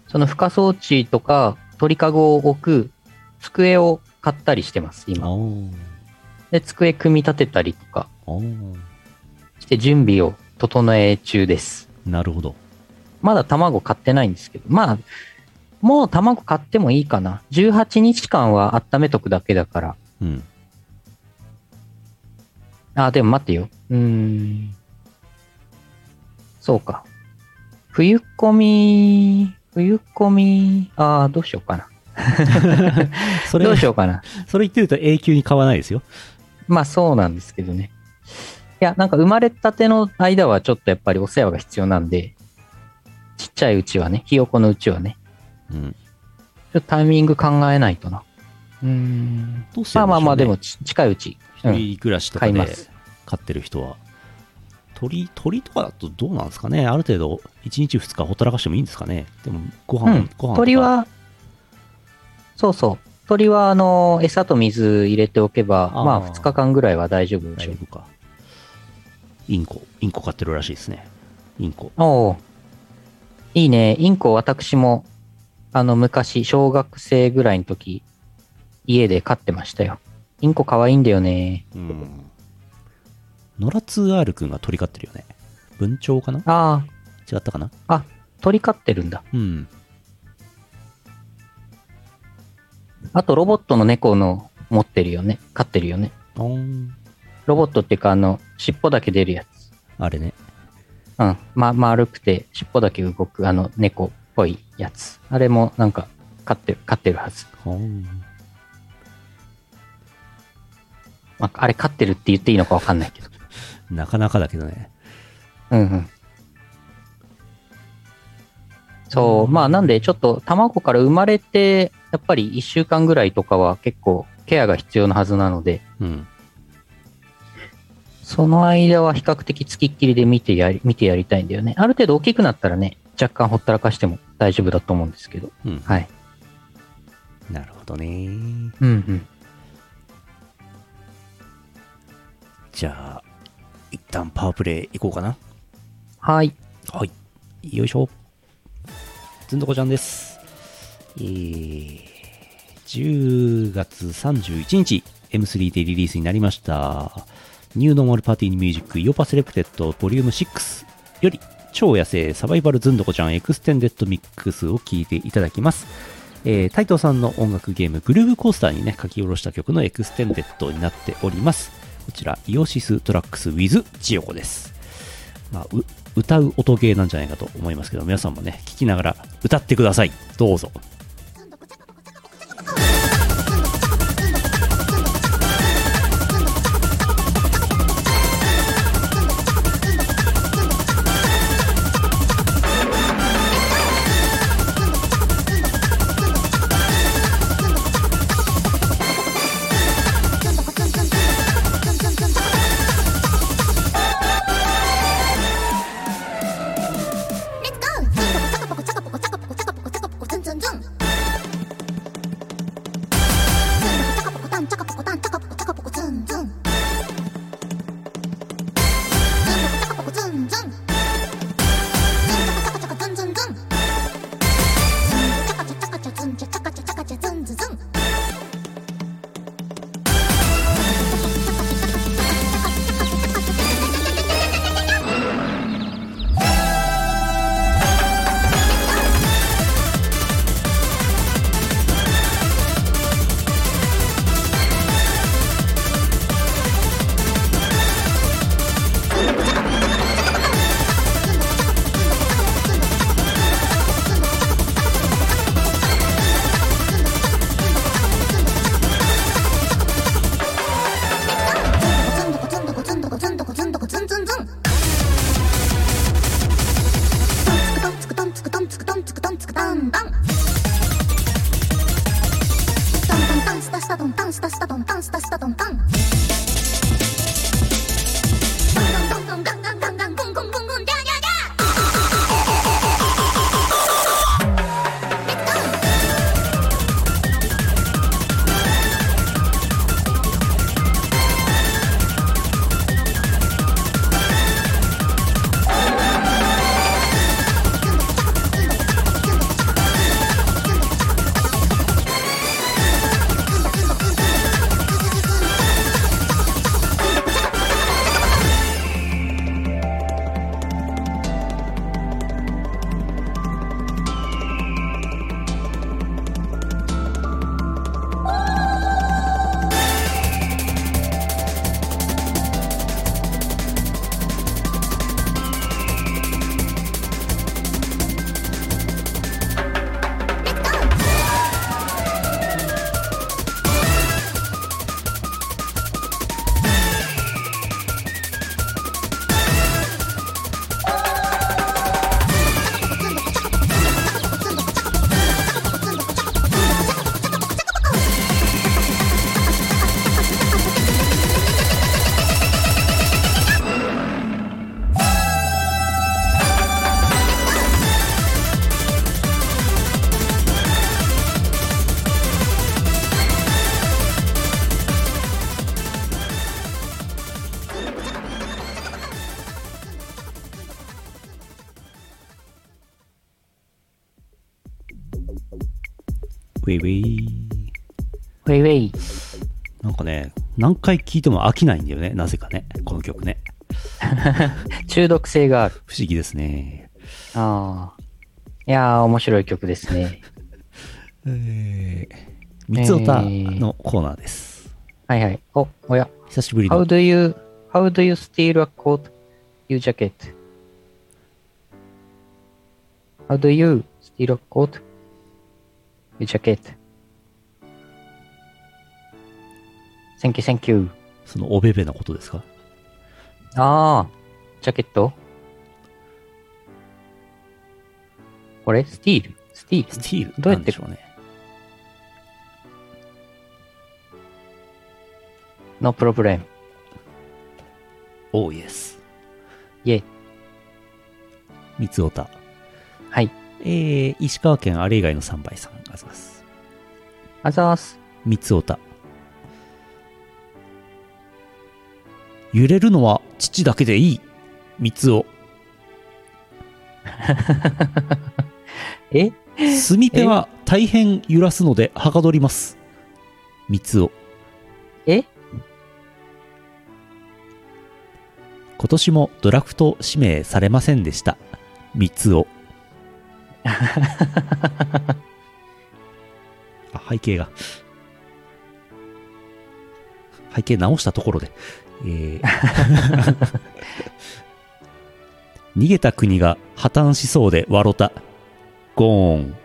その孵化装置とか鳥かごを置く机を買ったりしてます、あ今。ーで、机組み立てたりとか。して準備を整え中です。なるほど。まだ卵買ってないんですけど、まあ、もう卵買ってもいいかな。18日間は温めとくだけだから。うん。あ、でも待ってよ。うーん。そうか。冬込み、冬込み、ああ、どうしようかな。それどうしようかな。それ言ってると永久に買わないですよ。まあそうなんですけどね。いや、なんか生まれたての間はちょっとやっぱりお世話が必要なんで、ちっちゃいうちはね、ひよこのうちはね、うん。ちょっとタイミング考えないとな。うーん。まあまあまあ、でも近いうち。うん。一人暮らしとかで。飼ってる人は。鳥、鳥とかだとどうなんですかねある程度、1日2日ほったらかしてもいいんですかねでも、ご飯、うんご飯鳥、は、そうそう。鳥は、あの、餌と水入れておけば、あーまあ、2日間ぐらいは大丈夫でしょう。大丈夫か。インコ、インコ飼ってるらしいですね。インコ。おおいいね。インコ、私も、あの、昔、小学生ぐらいの時、家で飼ってましたよ。インコ可愛いんだよね。うん。ノラ 2R 君が鳥飼ってるよね。文鳥かな？あ違ったかな？あ、あ、鳥飼ってるんだ。うん。あと、ロボットの猫の持ってるよね。飼ってるよね。あーんロボットっていうか、あの、尻尾だけ出るやつ。あれね。うん。ま、丸くて、尻尾だけ動く、あの、猫っぽいやつ。あれも、なんか、飼ってる、飼ってるはず。まあ、あれ飼ってるって言っていいのかわかんないけど。なかなかだけどね。うんうん。そう、まあなんでちょっと卵から生まれて、やっぱり1週間ぐらいとかは結構ケアが必要なはずなので、うん。その間は比較的つきっきりで見てやり、見てやりたいんだよね。ある程度大きくなったらね、若干ほったらかしても大丈夫だと思うんですけど。うん。はい。なるほどね。うんうん。じゃあ、一旦パワープレイいこうかな。はい。はい。よいしょ。ずんどこちゃんです。えー、10月31日、M3 でリリースになりました。 New Normal Party Music イオパ Selected Volume 6より超野生サバイバルズンドコちゃん Extended Mix を聴いていただきます。えー、タイトさんの音楽ゲームグルーブコースターにね書き下ろした曲の Extended になっております。こちらイオシス Tracks with ジオコです。まあ、う歌う音ゲーなんじゃないかと思いますけど皆さんもね聞きながら歌ってくださいどうぞイウェイ。ウェイウェイ。なんかね、何回聴いても飽きないんだよね。なぜかね。この曲ね。中毒性がある。不思議ですね。ああ。いやー、面白い曲ですね。えー、三つおたのコーナーです。はいはい。お、おや。久しぶり How の。do you, how do you steal a coat, you jacket? How do you steal a coat, you jacket? Thank you, thank you. そのおべべなことですか？ああ、ジャケット？これ？スティール？スティール？スティール？どうやって？しょうね。?No problem. おーイエス。イェイ。三つおた。はい。えー、石川県あれ以外の3倍さんあざます。あざーす。三つおた。揺れるのは父だけでいい。三つお。え？墨手は大変揺らすのではかどります。三つお。え？今年もドラフト指名されませんでした。三つお。あ、背景が。背景直したところで。えー 逃げた国が破綻しそうで笑った。ゴーン。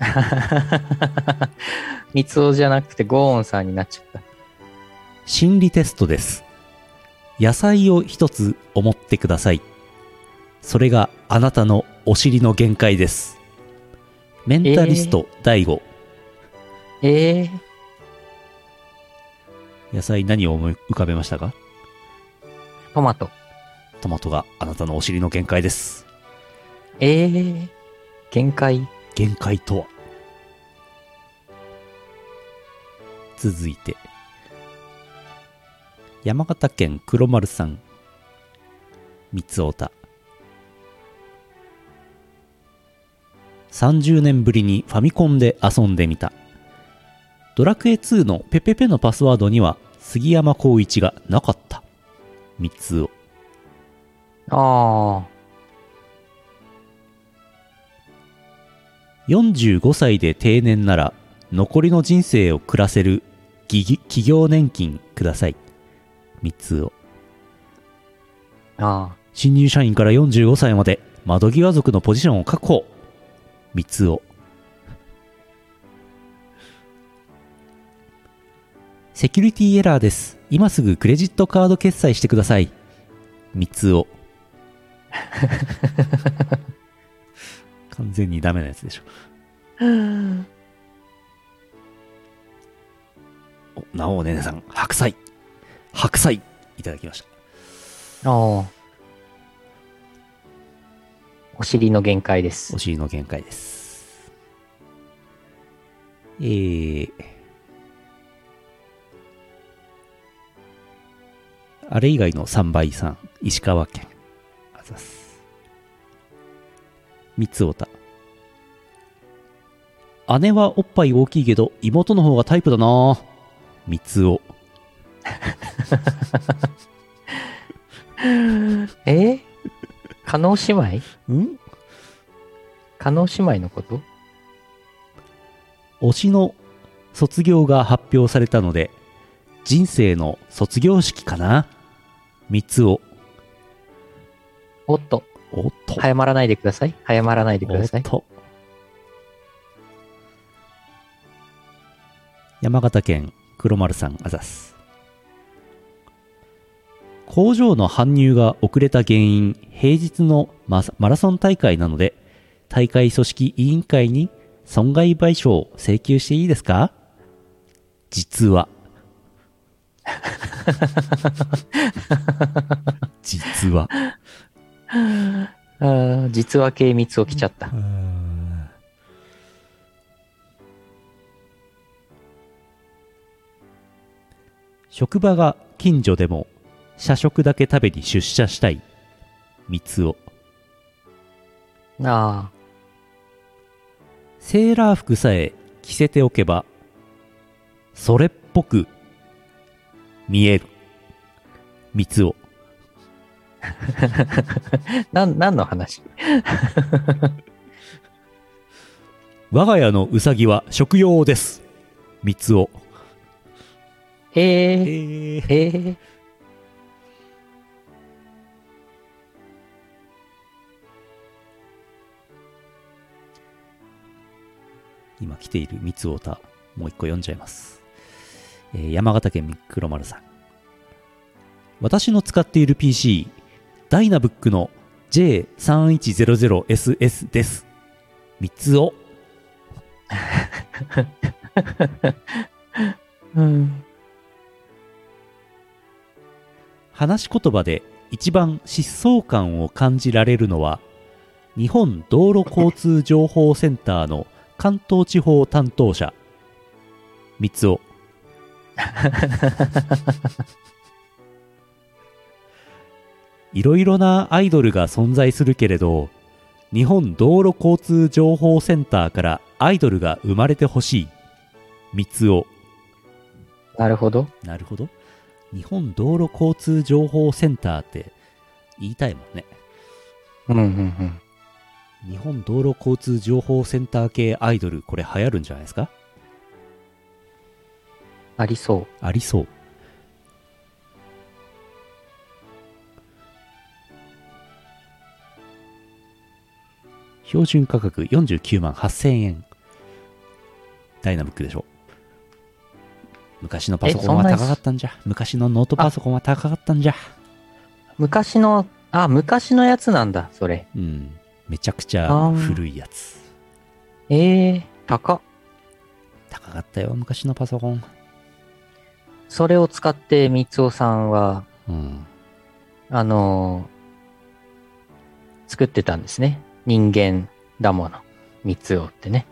三つおじゃなくてゴーンさんになっちゃった。心理テストです。野菜を一つ思ってください。それがあなたのお尻の限界です。メンタリスト第5。ええ野菜何を思い浮かべましたか？トマト。トマトがあなたのお尻の限界です。ええ限界。限界とは？続いて、山形県黒丸さん、三つおた。30年ぶりにファミコンで遊んでみた。ドラクエ2のペペペのパスワードには杉山浩一がなかった。三つお。ああ。45歳で定年なら残りの人生を暮らせる企業年金ください。三つを。あ新入社員から45歳まで窓際族のポジションを確保。三つを。セキュリティエラーです。今すぐクレジットカード決済してください。三つを。完全にダメなやつでしょ。おなおねねさん、白菜。白菜、いただきました。ああ。お尻の限界ですお。尻の限界です。えー、あれ以外の3倍さん、石川県。あざっす。三つおた。姉はおっぱい大きいけど、妹の方がタイプだな三つお。え？ー、加納姉妹？ん？加納姉妹のこと？推しの卒業が発表されたので、人生の卒業式かな？三つを。おっと、おっと。早まらないでください。早まらないでください。おっと。山形県黒丸さんあざす。工場の搬入が遅れた原因、平日のママラソン大会なので、大会組織委員会に損害賠償を請求していいですか？実は。実は。あー実は系密を来ちゃった。職場が近所でも社食だけ食べに出社したい。三つを。あセーラー服さえ着せておけばそれっぽく見える。三つを。あ。なん、何の話？我が家のうさぎは食用です。三つを。ええー、ー、え今来ている三つおたもう一個読んじゃいます、えー山形県黒丸さん。私の使っている PC ダイナブックの J3100SS です。三つおうん。話し言葉で一番疾走感を感じられるのは日本道路交通情報センターの関東地方担当者三つお いろいろなアイドルが存在するけれど日本道路交通情報センターからアイドルが生まれてほしい三つおなるほど。なるほど。日本道路交通情報センターって言いたいもんね。うんうんうん。日本道路交通情報センター系アイドル、これ流行るんじゃないですか？ありそう。ありそう。標準価格49万8000円。ダイナブックでしょ？昔のパソコンは高かったんじゃ。昔のノートパソコンは高かったんじゃ。昔の、あ、昔のやつなんだ、それ。うん。めちゃくちゃ古いやつ。えー、高っ。高かったよ、昔のパソコン。それを使って、三尾さんは、うん。あのー作ってたんですね。人間だもの。三尾ってね。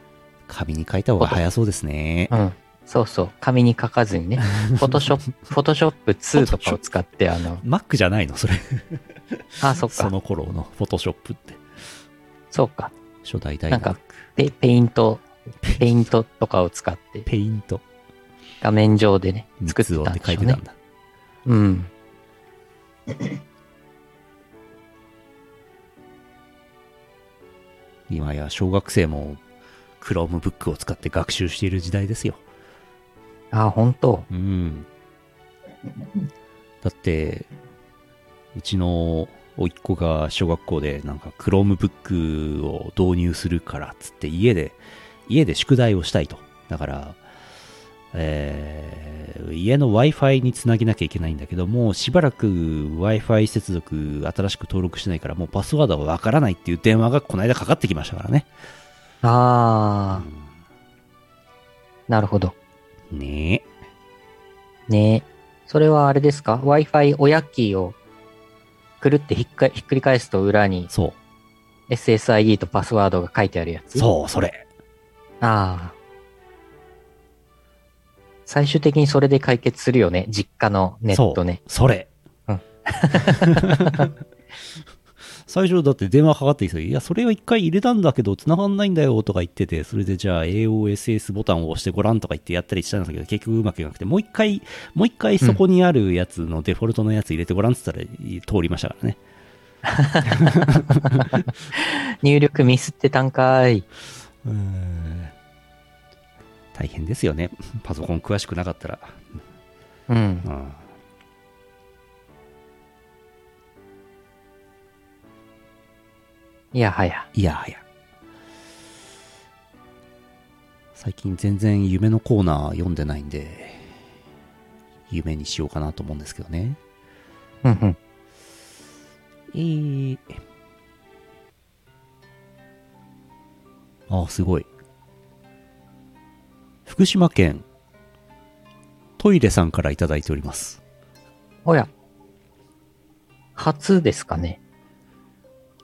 紙に書いた方が早そうですね。うん。そうそう。紙に書かずにね。フォトショップ、フォトショップ2とかを使って、あの、Mac じゃないの？それ。あ、そっか。その頃のフォトショップって。そうか。初代ダイナブック。ペペイント、ペイントとかを使って、ペイント。画面上でね、作って三つたんでし書いうてたん。だ。うん。今や小学生も Chromebook を使って学習している時代ですよ。あ、本当うん。だって、うちの甥っ子が小学校でなんか Chromebook を導入するからっつって家で、家で宿題をしたいと。だから、えー家の Wi-Fi につなげなきゃいけないんだけども、しばらく Wi-Fi 接続新しく登録してないからもうパスワードがわからないっていう電話がこの間かかってきましたからね。ああ、なるほど。ねえ。ねえ。それはあれですか ?Wi-Fi 親キーをくるってひっかひっくり返すと裏にそ SSID とパスワードが書いてあるやう。つ？そう、それ。ああ。最終的にそれで解決するよね。実家のネットね。それ。うん 最初だって電話かかってきて、いや、それを一回入れたんだけど、繋がんないんだよとか言ってて、それでじゃあ AOSS ボタンを押してごらんとか言ってやったりしたんだけど、結局うまくいかなくて、もう一回、もう一回そこにあるやつのデフォルトのやつ入れてごらんって言ったら通りましたからね。入力ミスってたんかい。うーん大変ですよね。パソコン詳しくなかったら。うん。うんいやはや。いやはや。最近全然夢のコーナー読んでないんで、夢にしようかなと思うんですけどね。うんうん。えー、あ、すごい。福島県、トイレさんからいただいております。おや。初ですかね。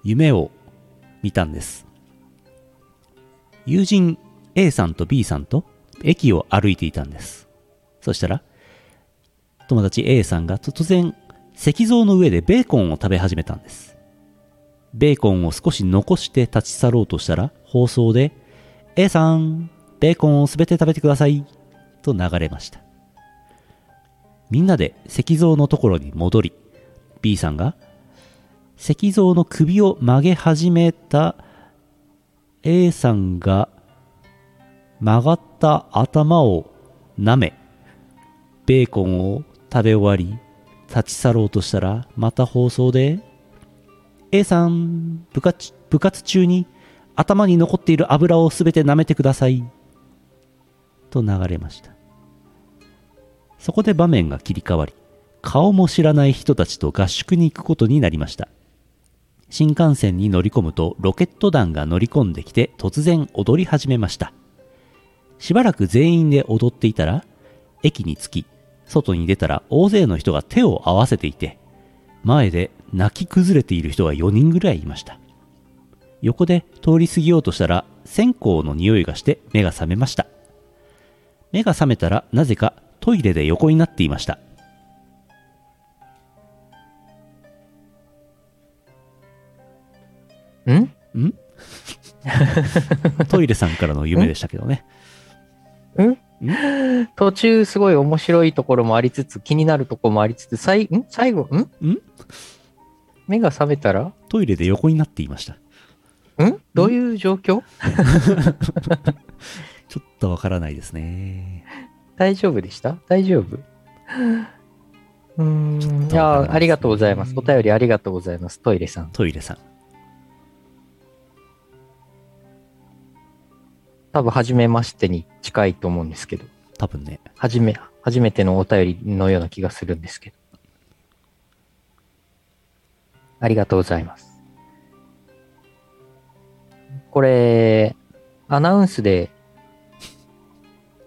夢を見たんです。友人 A さんと B さんと駅を歩いていたんです。そしたら、友達 A さんが突然、石像の上でベーコンを食べ始めたんです。ベーコンを少し残して立ち去ろうとしたら、放送で、A さん、ベーコンをすべて食べてください、と流れました。みんなで石像のところに戻り、B さんが、石像の首を曲げ始めた A さんが曲がった頭を舐めベーコンを食べ終わり立ち去ろうとしたらまた放送で A さん部活部活中に頭に残っている油をすべて舐めてくださいと流れました。そこで場面が切り替わり顔も知らない人たちと合宿に行くことになりました。新幹線に乗り込むとロケット団が乗り込んできて突然踊り始めました。しばらく全員で踊っていたら駅に着き外に出たら大勢の人が手を合わせていて前で泣き崩れている人が4人ぐらいいました。横で通り過ぎようとしたら線香の匂いがして目が覚めました。目が覚めたらなぜかトイレで横になっていました。ん？ん？トイレさんからの夢でしたけどね。途中すごい面白いところもありつつ、気になるところもありつつ、最、ん？最後、ん？ん？目が覚めたら？トイレで横になっていました。ん？どういう状況？ちょっとわからないですね。大丈夫でした？大丈夫？うーん。いとわからないや、ありがとうございます。お便りありがとうございます。トイレさん。トイレさん。多分、初めましてに近いと思うんですけど。多分ね。はじめ、初めてのお便りのような気がするんですけど。ありがとうございます。これ、アナウンスで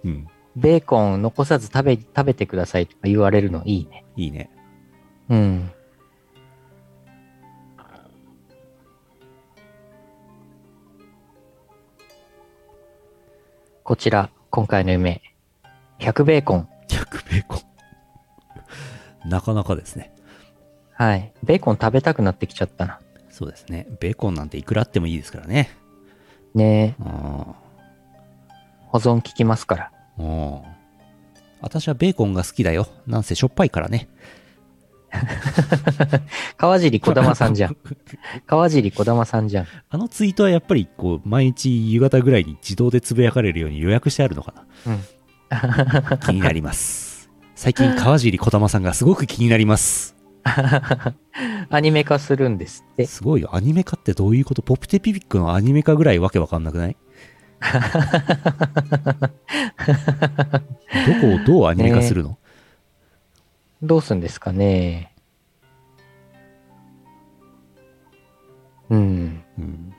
うん。ベーコン残さず食べ、食べてくださいとか言われるのいいね。いいね。うん。こちら、今回の夢。100ベーコン。100ベーコン。なかなかですね。はい。ベーコン食べたくなってきちゃったな。そうですね。ベーコンなんていくらあってもいいですからね。ねえ、あ保存効きますから。あ。うん。私はベーコンが好きだよ。なんせしょっぱいからね。川尻小玉さんじゃん。川尻小玉さんじゃん。あのツイートはやっぱりこう、毎日夕方ぐらいに自動でつぶやかれるように予約してあるのかうん。な。気になります。最近川尻小玉さんがすごく気になります。アニメ化するんですって。すごいよ。アニメ化ってどういうこと？ポプテピピックのアニメ化ぐらいわけわかんなくない？どこをどうアニメ化するの、どうすんですかね？うん。うん、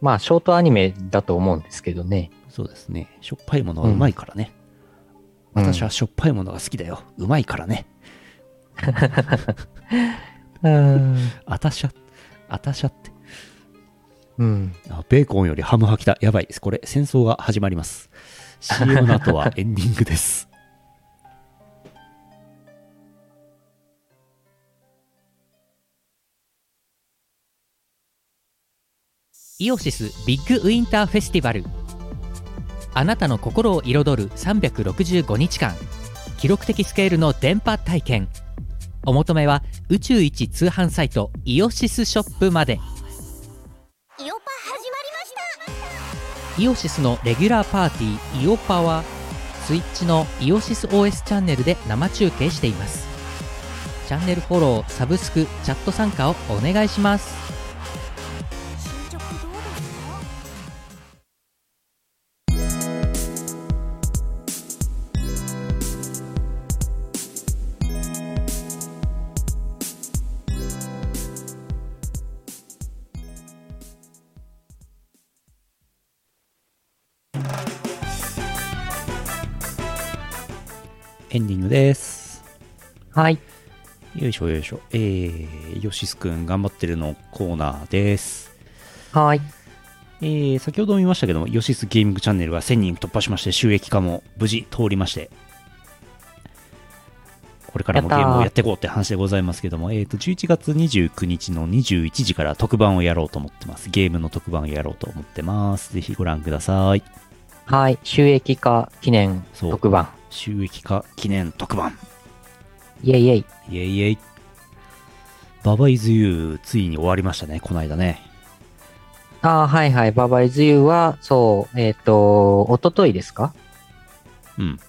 まあ、ショートアニメだと思うんですけどね。そうですね。しょっぱいものはうまいからね。私はしょっぱいものが好きだよ。うまいからね。うん。あたしゃ、あたしゃって。うん。あベーコンよりハム派きた。やばいです。これ、戦争が始まります。CM の後はエンディングです。イオシスビッグウィンターフェスティバル。あなたの心を彩る365日間。記録的スケールの電波体験。お求めは宇宙一通販サイトイオシスショップまで。イオパ始まりました。イオシスのレギュラーパーティーイオパはスイッチのイオシス OS チャンネルで生中継しています。チャンネルフォローサブスクチャット参加をお願いしますです。はい。よいしょよいしょ。えー、ヨシスくん頑張ってるのコーナーです。はい。えー、先ほども言いましたけども、ヨシスゲーミングチャンネルが1000人突破しまして、収益化も無事通りまして、これからもゲーームをやっていこうって話でございますけども、えーと、11月29日の21時から特番をやろうと思ってます。ゲームの特番をやろうと思ってます。ぜひご覧ください。はい。収益化記念特番。収益化記念特番。イェイイェイ。イェイイェイ。ババイズユー、ついに終わりましたね、この間ね。ああ、はいはい。ババイズユーは、そう、えっ、と、おとといですか？うん。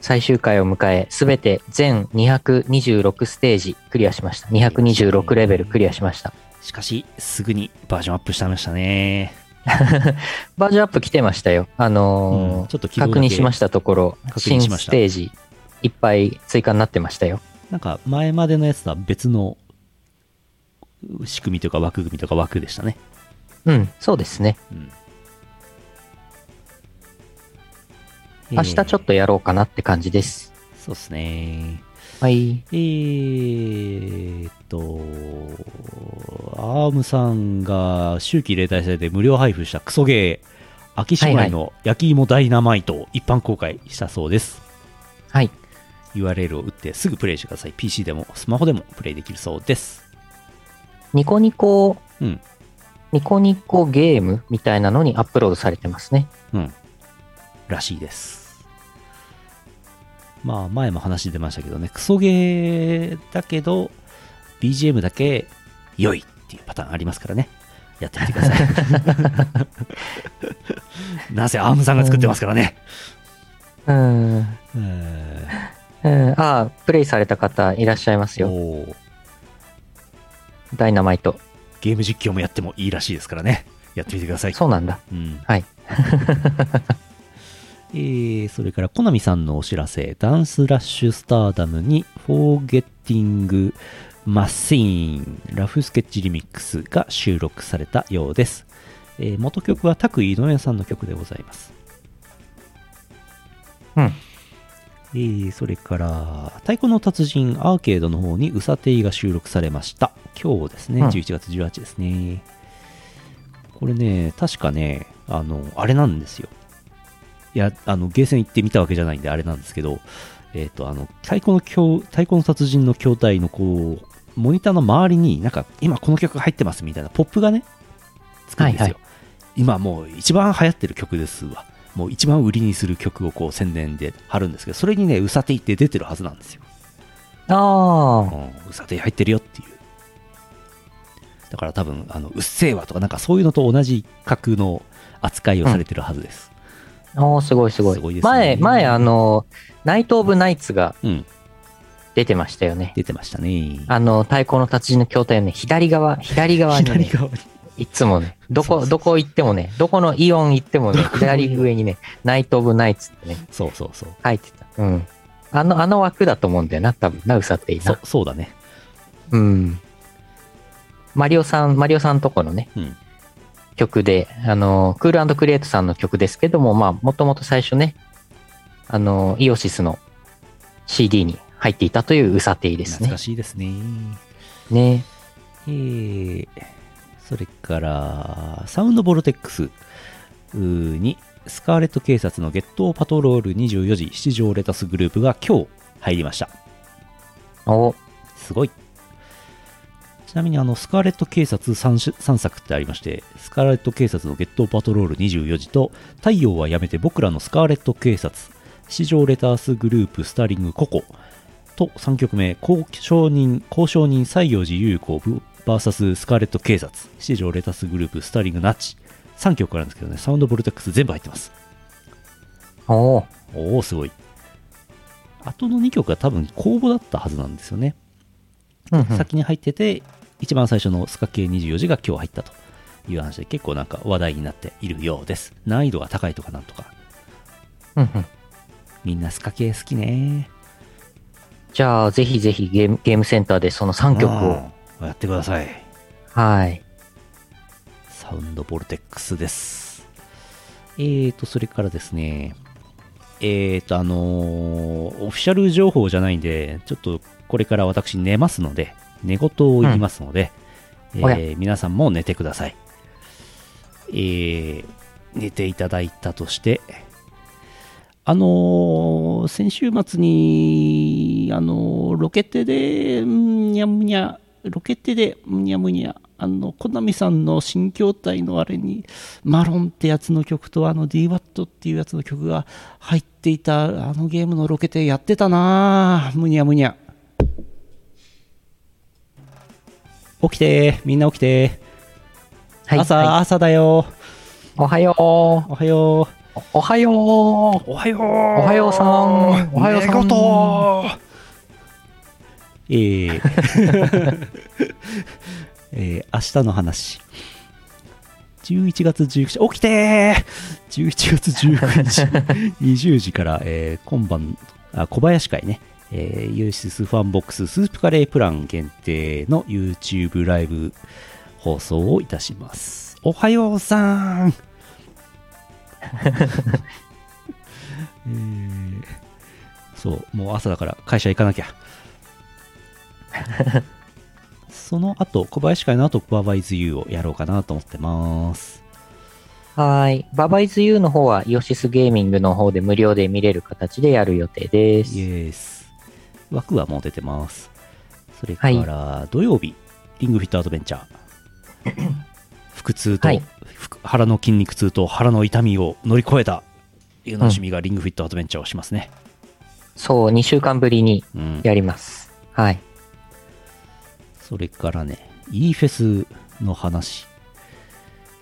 最終回を迎え、すべて全226ステージクリアしました。226レベルクリアしました。しかし、すぐにバージョンアップしてましたね。バージョンアップ来てましたよ。あのーうんちょっと確認しましたところ、新ステージいっぱい追加になってましたよ。なんか、前までのやつとは別の仕組みというか枠組みとか枠でしたね。うん、そうですね。うん。明日ちょっと。とやろうかなって感じです。そうですね。はい。えーっと、アームさんが秋季例大祭で無料配布したクソゲー、秋将来の焼き芋ダイナマイトを一般公開したそうです。はい。URL を打ってすぐプレイしてください。PC でもスマホでもプレイできるそうです。ニコニコ、うんニコニコゲームみたいなのにアップロードされてますね。うん。らしいです。まあ、前も話出ましたけどね、クソゲーだけど、BGM だけ良いっていうパターンありますからね。やってみてください。なぜアームさんが作ってますからね。うん。えうん、ああ、プレイされた方いらっしゃいますーよ。ダイナマイト。ゲーム実況もやってもいいらしいですからね。やってみてください。そうなんだ。うんはい。えー、それから、コナミさんのお知らせ、ダンスラッシュスターダムに、フォーゲッティングマシーン、ラフスケッチリミックスが収録されたようです。えー元曲は拓井井上さんの曲でございます。うん。えー、それから、太鼓の達人アーケードの方にウサテイが収録されました。今日ですね、うん11月18ですね。これね、確かね、あの、あれなんですよ。いや、あの、ゲーセン行ってみたわけじゃないんで、あれなんですけど、えっ、と、あの、太鼓の筐、太鼓の達人の筐体のこう、モニターの周りになんか、今この曲入ってますみたいなポップがね、つくんですよ。はいはい今もう一番流行ってる曲ですわ。もう一番売りにする曲をこう宣伝で貼るんですけど、それにね、うさていって出てるはずなんですよ。ああ、うん、うさてい入ってるよっていう。だから多分、あの、うっせぇわとかなんかそういうのと同じ格の扱いをされてるはずです。おーすごいすごい。すごいですね前、前、あの、ナイト・オブ・ナイツがうん、出てましたよね。出てましたね。あの、太鼓の達人の筐体をね、左側、左側に、ね、左側に。いつもね、どこ、そうそうどこ行ってもね、どこのイオン行ってもね、左上にね、ナイト・オブ・ナイツってね、そうそうそう。書いてた。うん。あの、あの枠だと思うんだよな、多分な、うさっていいなそ。そうだね。うん。マリオさん、マリオさんとこのね、うん。曲で、あの、クールクリエイトさんの曲ですけども、まあ、もともと最初ね、あの、イオシスの CD に入っていたというウサテイですね懐か。しいですね。ね。えー、それから、サウンドボルテックスに、スカーレット警察のゲットパトロール24時七条レタスグループが今日入りました。お、すごい。ちなみにあの、スカーレット警察 3, 3作ってありまして、スカーレット警察のゲットパトロール24時と、太陽はやめて僕らのスカーレット警察、市場レタースグループスターリングココと3曲目、交渉人、交渉人西洋寺優子 VS スカーレット警察、市場レタスグループスターリングナッチ。3曲あるんですけどね、サウンドボルテックス全部入ってます。おおお、すごい。あとの2曲は多分公募だったはずなんですよね。うんうん先に入ってて、一番最初のスカ系24時が今日入ったという話で結構なんか話題になっているようです。難易度が高いとかなんとか。うんうんみんなスカ系好きね。じゃあ、ぜひぜひゲームゲームセンターでその3曲を。うんやってください。はい。サウンドボルテックスです。えーと、それからですね、えーと、あのーオフィシャル情報じゃないんで、ちょっとこれから私寝ますので、寝言を言いますので、おやえー皆さんも寝てください。えー寝ていただいたとして、あのー先週末に、あのーロケテで、んにゃむにゃ、ロケテで、むにゃむにゃ、あの、コナミさんの新筐体のあれに、マロンってやつの曲と、あの DWAT っていうやつの曲が入っていた、あのゲームのロケテやってたなぁ。むにゃむにゃ。起きてみんな起きてはい。朝、はい。朝だよ。おはよう。おはよう。おはよう。おはよう。おはようさん。おはようさん。寝言。えー。えー明日の話。11月19日、起きてー !11 月19日、20時 から、えー今晩、あ小林会ね、えーユーシスファンボックススープカレープラン限定の YouTube ライブ放送をいたします。おはようさんえーそう、もう朝だから会社行かなきゃ。その後、小林会の後、バーバイズユーをやろうかなと思ってます。はい。ババイズ U の方は、イオシスゲーミングの方で無料で見れる形でやる予定です。イエース。枠はもう出てます。それから、土曜日、リングフィットアドベンチャー。腹痛と、はい腹腹の筋肉痛と腹の痛みを乗り越えた、いうの趣味がリングフィットアドベンチャーをしますね。そう、2週間ぶりにうん。やります。はい。それからね、e フェスの話。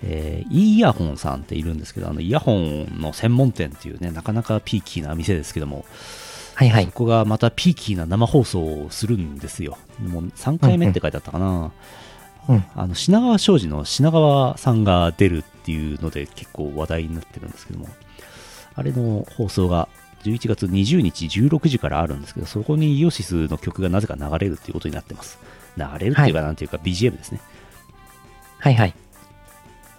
えー、e イヤホンさんっているんですけど、あの、イヤホンの専門店っていうね、なかなかピーキーな店ですけども、はいはいそ。こがまたピーキーな生放送をするんですよ。もう3回目って書いてあったかな。うんあの品川庄司の品川さんが出るっていうので結構話題になってるんですけども、あれの放送が11月20日16時からあるんですけど、そこにイオシスの曲がなぜか流れるっていうことになってます。流れるっていうか、なんていうか BGM ですね。はいはい。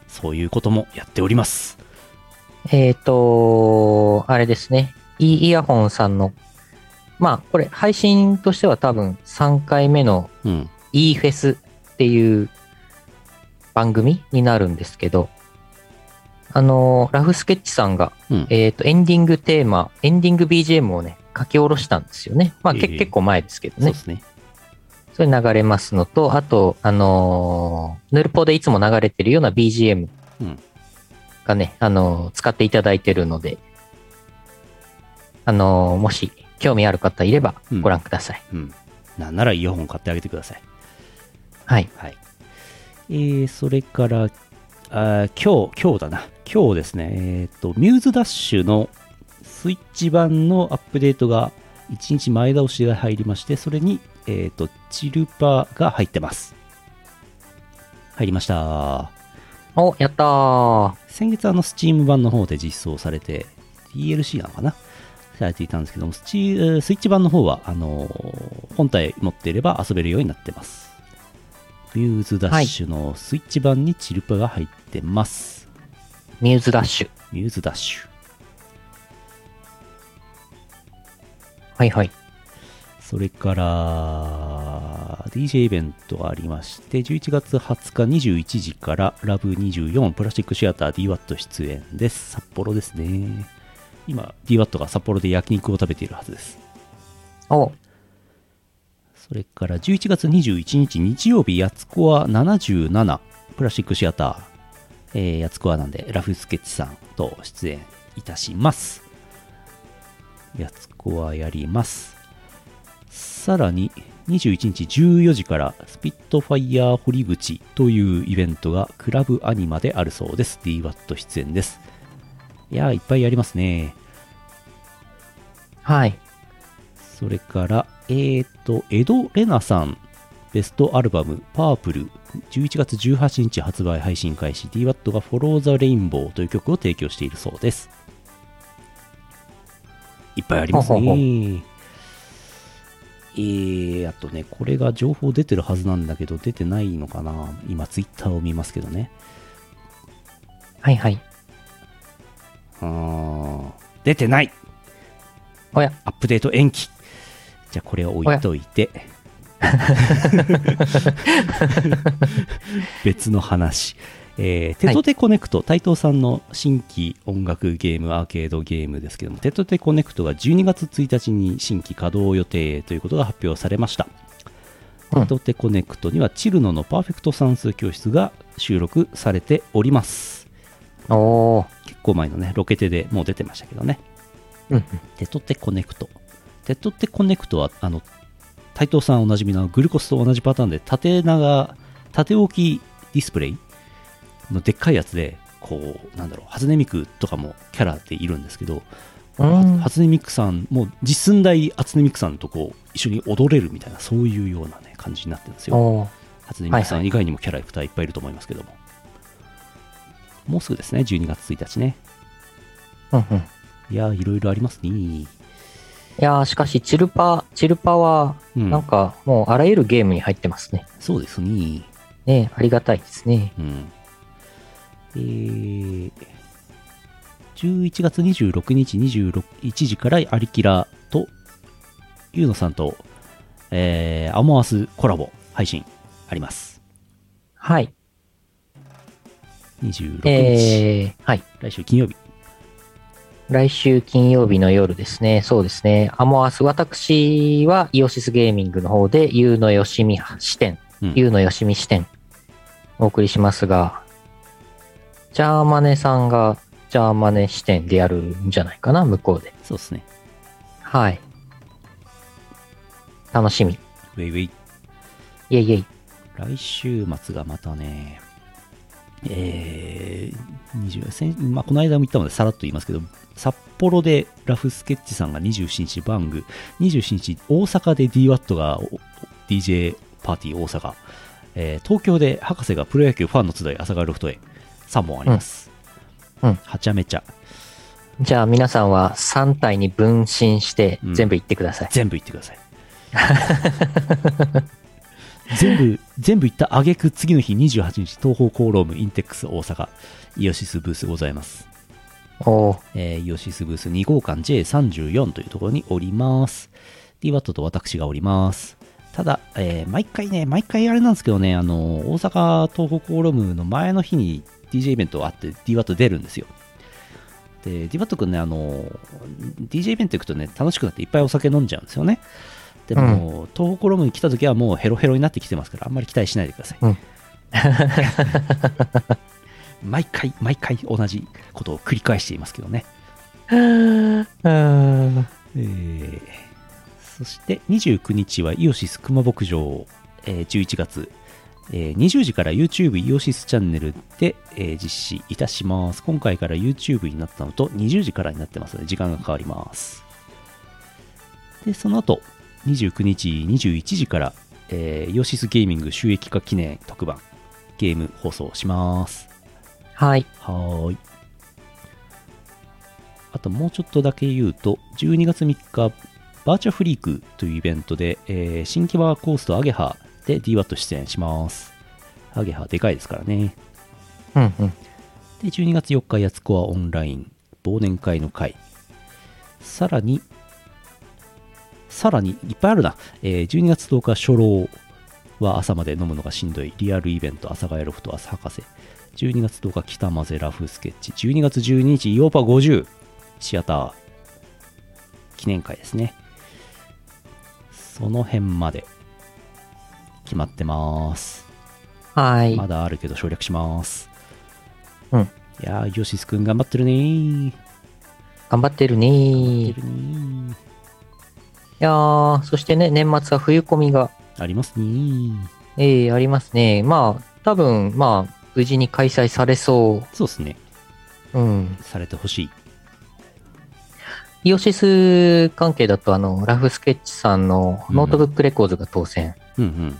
そういうこともやっております。えっ、と、あれですね。イイヤホンさんの、まあ、これ、配信としては多分3回目のうん。e フェスっていう番組になるんですけど、あの、ラフスケッチさんが、うん。えっ、と、エンディングテーマ、エンディング BGM をね、書き下ろしたんですよね。まあ、けええ結構前ですけどねそうで。すね。それ流れますのと、あと、あのーヌルポでいつも流れてるような BGM うんがね、あのー使っていただいてるので、あのーもし興味ある方いればうんご覧ください。うん。なんならイヤホン買ってあげてください。はい。はい。えー、それから、あー今日、今日だな。今日ですね、えっ、と、ミューズダッシュのスイッチ版のアップデートが1日前倒しが入りまして、それに、えっ、と、チルパが入ってます。入りました。お、やったー。先月あの、スチーム版の方で実装されて、DLC なのかな？されていたんですけども、スチえースイッチ版の方は、あのー本体持っていれば遊べるようになってます。ミューズダッシュのスイッチ版にチルパが入ってます。ミューズダッシュ。ミューズダッシュ。はいはい。それから、DJ イベントがありまして、11月20日21時から、ラブ24プラスチックシアター DWAT 出演です。札幌ですね。今、DWAT が札幌で焼肉を食べているはずです。お、それから11月21日日曜日、やつこわ77プラスチックシアター、えー、やつこわなんで、ラフスケッチさんと出演いたします。やつこわやります。さらに、21日14時から、スピットファイヤー堀口というイベントがクラブアニマであるそうです。DWAT 出演です。いやー、いっぱいやりますね。はい。それから、えーと、エド・レナさん、ベストアルバム、パープル、11月18日発売配信開始、DWAT が Follow the Rainbow という曲を提供しているそうです。いっぱいありますね。ほうほうほうえー、あとね、これが情報出てるはずなんだけど、出てないのかな今、ツイッターを見ますけどね。はいはい。出てないおや、アップデート延期。じゃあこれを置いといて。別の話。えーテトテコネクト、タイトーさんの新規音楽ゲーム、アーケードゲームですけども、テトテコネクトが12月1日に新規稼働予定ということが発表されました。うんテトテコネクトにはチルノのパーフェクト算数教室が収録されております。結構前のね、ロケテでもう出てましたけどね。うん。テトテコネクト。テトテコネクトは、あの、タイトーさんおなじみのグルコスと同じパターンで、縦長、縦置きディスプレイのでっかいやつで、こう、なんだろう、初音ミクとかもキャラでいるんですけど、うん初音ミクさん、もう実寸大初音ミクさんとこう、一緒に踊れるみたいな、そういうようなね、感じになってるんですよ。初音ミクさん以外にもキャラクターいっぱいいると思いますけども。もうすぐですね、12月1日ね。うんうん。いやー、いろいろありますね。いやー、しかし、チルパ、チルパは、うんなんか、もう、あらゆるゲームに入ってますね。そうですね。ねありがたいですね。うん。えー、11月26日26 1時からアリキラと、ユーノさんと、えー、アモアスコラボ配信あります。はい。26日、えー、はい。来週金曜日。来週金曜日の夜ですね。そうですね。アモアス、私はイオシスゲーミングの方で、ユウのよしみ視点、うんユウのよしみ視点、お送りしますが、ジャーマネさんが、ジャーマネ視点でやるんじゃないかな、向こうで。そうですね。はい。楽しみ。ウェイウェイ。イェイイェイ。来週末がまたね、えー、20先まあ、この間も言ったのでさらっと言いますけど、札幌でラフスケッチさんが27日バング、27日大阪で DWAT が DJ パーティー大阪、えー東京で博士がプロ野球ファンの集い朝霞ロフトへ3本あります。うんうんはちゃめちゃ。じゃあ皆さんは3体に分身してうん全部言ってください。全部言ってください。全部、全部言った挙句次の日28日、東方コーロームインテックス大阪、イオシスブースございます。おーえーイオシスブース2号館 J34 というところにおります。DWAT と私がおります。ただ、えー毎回ね、毎回あれなんですけどね、あの、大阪東方コーロームの前の日に DJ イベントあって DWAT 出るんですよ。で、DWAT くんね、あの、DJ イベント行くとね、楽しくなっていっぱいお酒飲んじゃうんですよね。でも、東方コーロームに来た時はもうヘロヘロになってきてますから、あんまり期待しないでください。うん 毎回、毎回同じことを繰り返していますけどね。う んえーそして29日はイオシス熊牧場、えー11月、えー20時から YouTube イオシスチャンネルで、えー実施いたします。今回から YouTube になったのと20時からになってますので時間が変わります。で、その後29日21時から、えーイオシスゲーミング収益化記念特番ゲーム放送します。はい。はーい。あともうちょっとだけ言うと、12月3日、バーチャフリークというイベントで、えー新規バーコースとアゲハで DWAT 出演します。アゲハでかいですからね。うんうん。で、12月4日、やつこはオンライン、忘年会の会。さらに、さらにいっぱいあるな。えー12月10日初老は朝まで飲むのがしんどい。リアルイベント、阿佐ヶ谷ロフト朝博士。12月10日北混ぜラフスケッチ。12月12日イオパ50シアター記念会ですね。その辺まで決まってます。はい。まだあるけど省略します。うん。いやー、ヨシスくん頑張ってるねー。頑張ってるね頑張ってるねーやー、そしてね、年末は冬コミが、ありますねー。ええありますね。まあ、多分、まあ、無事に開催されそうですね。う。うん。されてほしい。イオシス関係だと、あの、 RoughSketch さんの Notebook Records が当選。うんうん。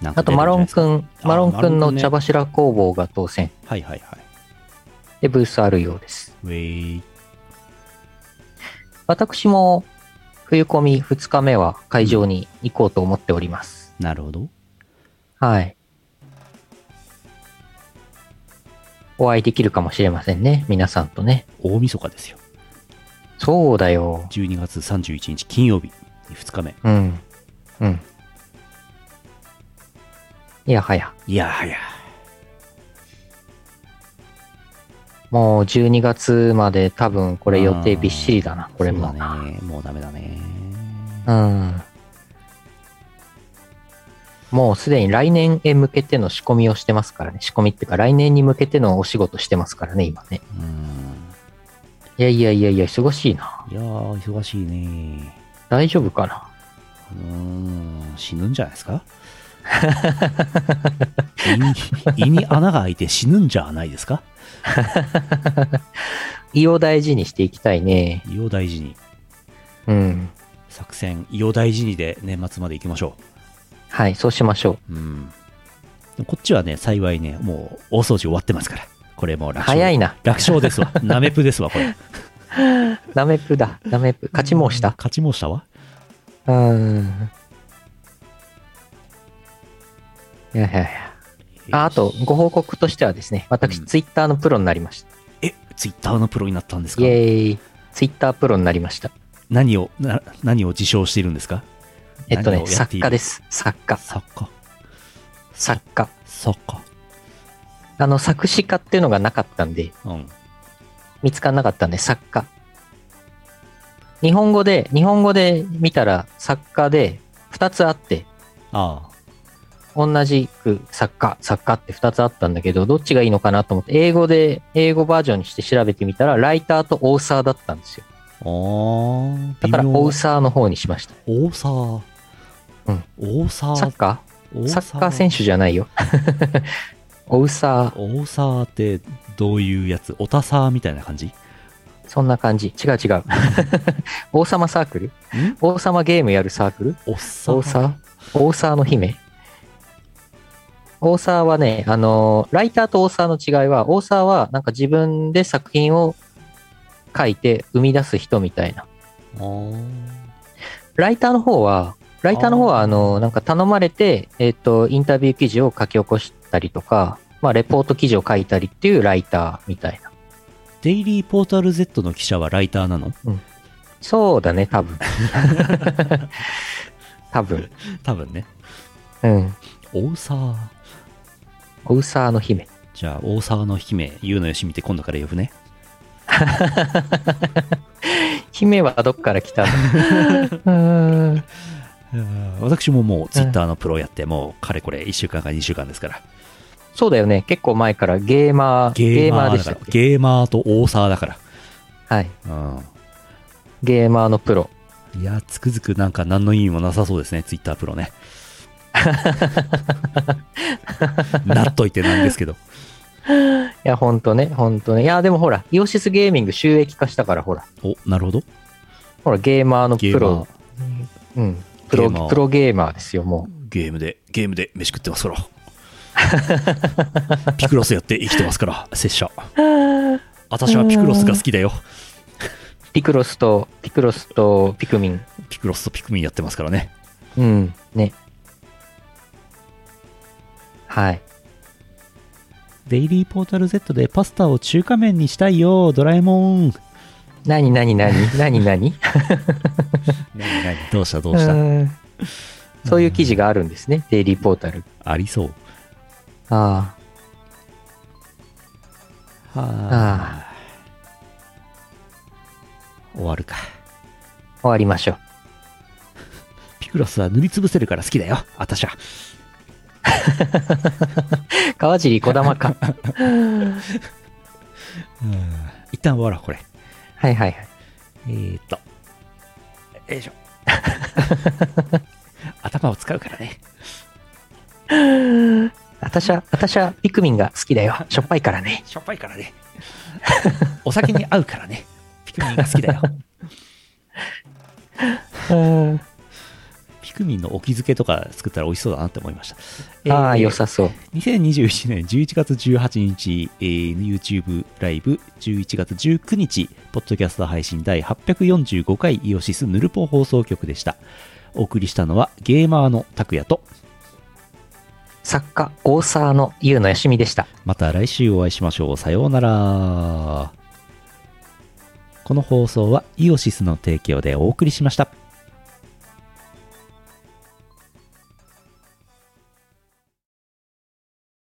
なんかあと、マロンくん。ん、マロンくんの茶柱工房が当選。はいはいはい。で、ブースあるようです。ウェイ。私も、冬コミ2日目は会場に行こうと思っております。なるほど。はい。お会いできるかもしれませんね。皆さんとね。大晦日ですよ。そうだよ。12月31日金曜日、2日目。うん。うん。いやはや。いやはや。もう12月まで多分これ予定びっしりだな。これも。そうだね。もうダメだね。うん。もうすでに来年へ向けての仕込みをしてますからね。仕込みっていうか来年に向けてのお仕事してますからね、今ね。うん。いやいやいやいや、忙しいな。いやー、忙しいね。大丈夫かな？うーん、死ぬんじゃないですか？胃に胃に穴が開いて死ぬんじゃないですか？胃を大事にしていきたいね。胃を大事に。うん。作戦、胃を大事にで年末まで行きましょはい、そうしましょう。う。うん。こっちはね、幸いね、もう大掃除終わってますから。これもう楽勝。早いな。楽勝ですわ。ナメプですわ、これ。ダメプだ。ダメプ。勝ち申した？勝ち申したわ。うーん。いやいやいや。ああと、ご報告としてはですね、私、うんツイッターのプロになりました。え、ツイッターのプロになったんですイかエーイ。ツイッタープロになりました。何を、な何を自称しているんですか？えっとね、作家です。作家。作家。作家。作家。あの、作詞家っていうのがなかったんで、うん。見つからなかったんで、作家。日本語で、日本語で見たら作家で2つあって、ああ。同じく作家、作家って2つあったんだけど、どっちがいいのかなと思って、英語で、英語バージョンにして調べてみたら、ライターとオーサーだったんですよ。あーだから、オーサーの方にしました。大沢。うん。大沢。サッカー大サッカー選手じゃないよ。オーサー、大沢ってどういうやつ？おたさみたいな感じ？んそんな感じ。違う違う。王様サークル？王様ゲームやるサークル？おっさオーサーオーサーの姫？オーサーはね、あのーライターとオーサーの違いは、オーサーはなんか自分で作品を書いて生み出す人みたいな。ライターの方は、ライターの方は、あのーなんか頼まれて、えっ、と、インタビュー記事を書き起こしたりとか、まあ、レポート記事を書いたりっていうライターみたいな。デイリーポータル Z の記者はライターなの？そうだね、多分。多分。多分ね。うん。大沢。オーサーの姫。じゃあ、大沢の姫、ゆうのよしみって今度から呼ぶね。姫はどっから来たの？うーん私ももうツイッターのプロやって、もうかれこれ1週間か2週間ですから。そうだよね。結構前からゲーマー、ゲーマーでしたっけ？ゲーマーと大沢だから。はい。うん。ゲーマーのプロ。いや、つくづくなんか何の意味もなさそうですね、ツイッタープロね。なっといてなんですけど。いや、ほんとね、ほんとね。いや、でもほら、イオシスゲーミング収益化したから、ほら。お、なるほど。ほら、ゲーマーのゲーマプロー。、うん。プロ、ゲープロゲーマーですよ、もゲームで、ゲームで飯食ってますから。ピクロスやって生きてますから、拙者。う。私はピクロスが好きだよ。ピクロスと、ピクロスとピクミン。ピクロスとピクミンやってますからね。うん、ね。はい。デイリーポータル Z でパスタを中華麺にしたいよ、ドラえもん。何何何何何？何 何？どうしたどうした？うんそういう記事があるんですね、デイリーポータル。ありそう。あはああ。終わるか。あ、終わりましょう。ピクロスは塗りつぶせるから好きだよ。あたしゃ。川尻小玉か。うん一旦終わろう、これ。はいはいはい。えーっと。よいしょ。頭を使うからね。私は、私はピクミンが好きだよ。しょっぱいからね。しょっぱいからね。お酒に合うからね。ピクミンが好きだよ。うんピクミンのお気づけとか作ったら美味しそうだなって思いました。えーああ、良さそう。2021年11月18日、えー YouTube ライブ11月19日、ポッドキャスト配信第845回イオシスヌルポ放送局でした。お送りしたのはゲーマーの拓也と、作家、大沢の優のよしみでした。また来週お会いしましょう。さようなら。この放送はイオシスの提供でお送りしました。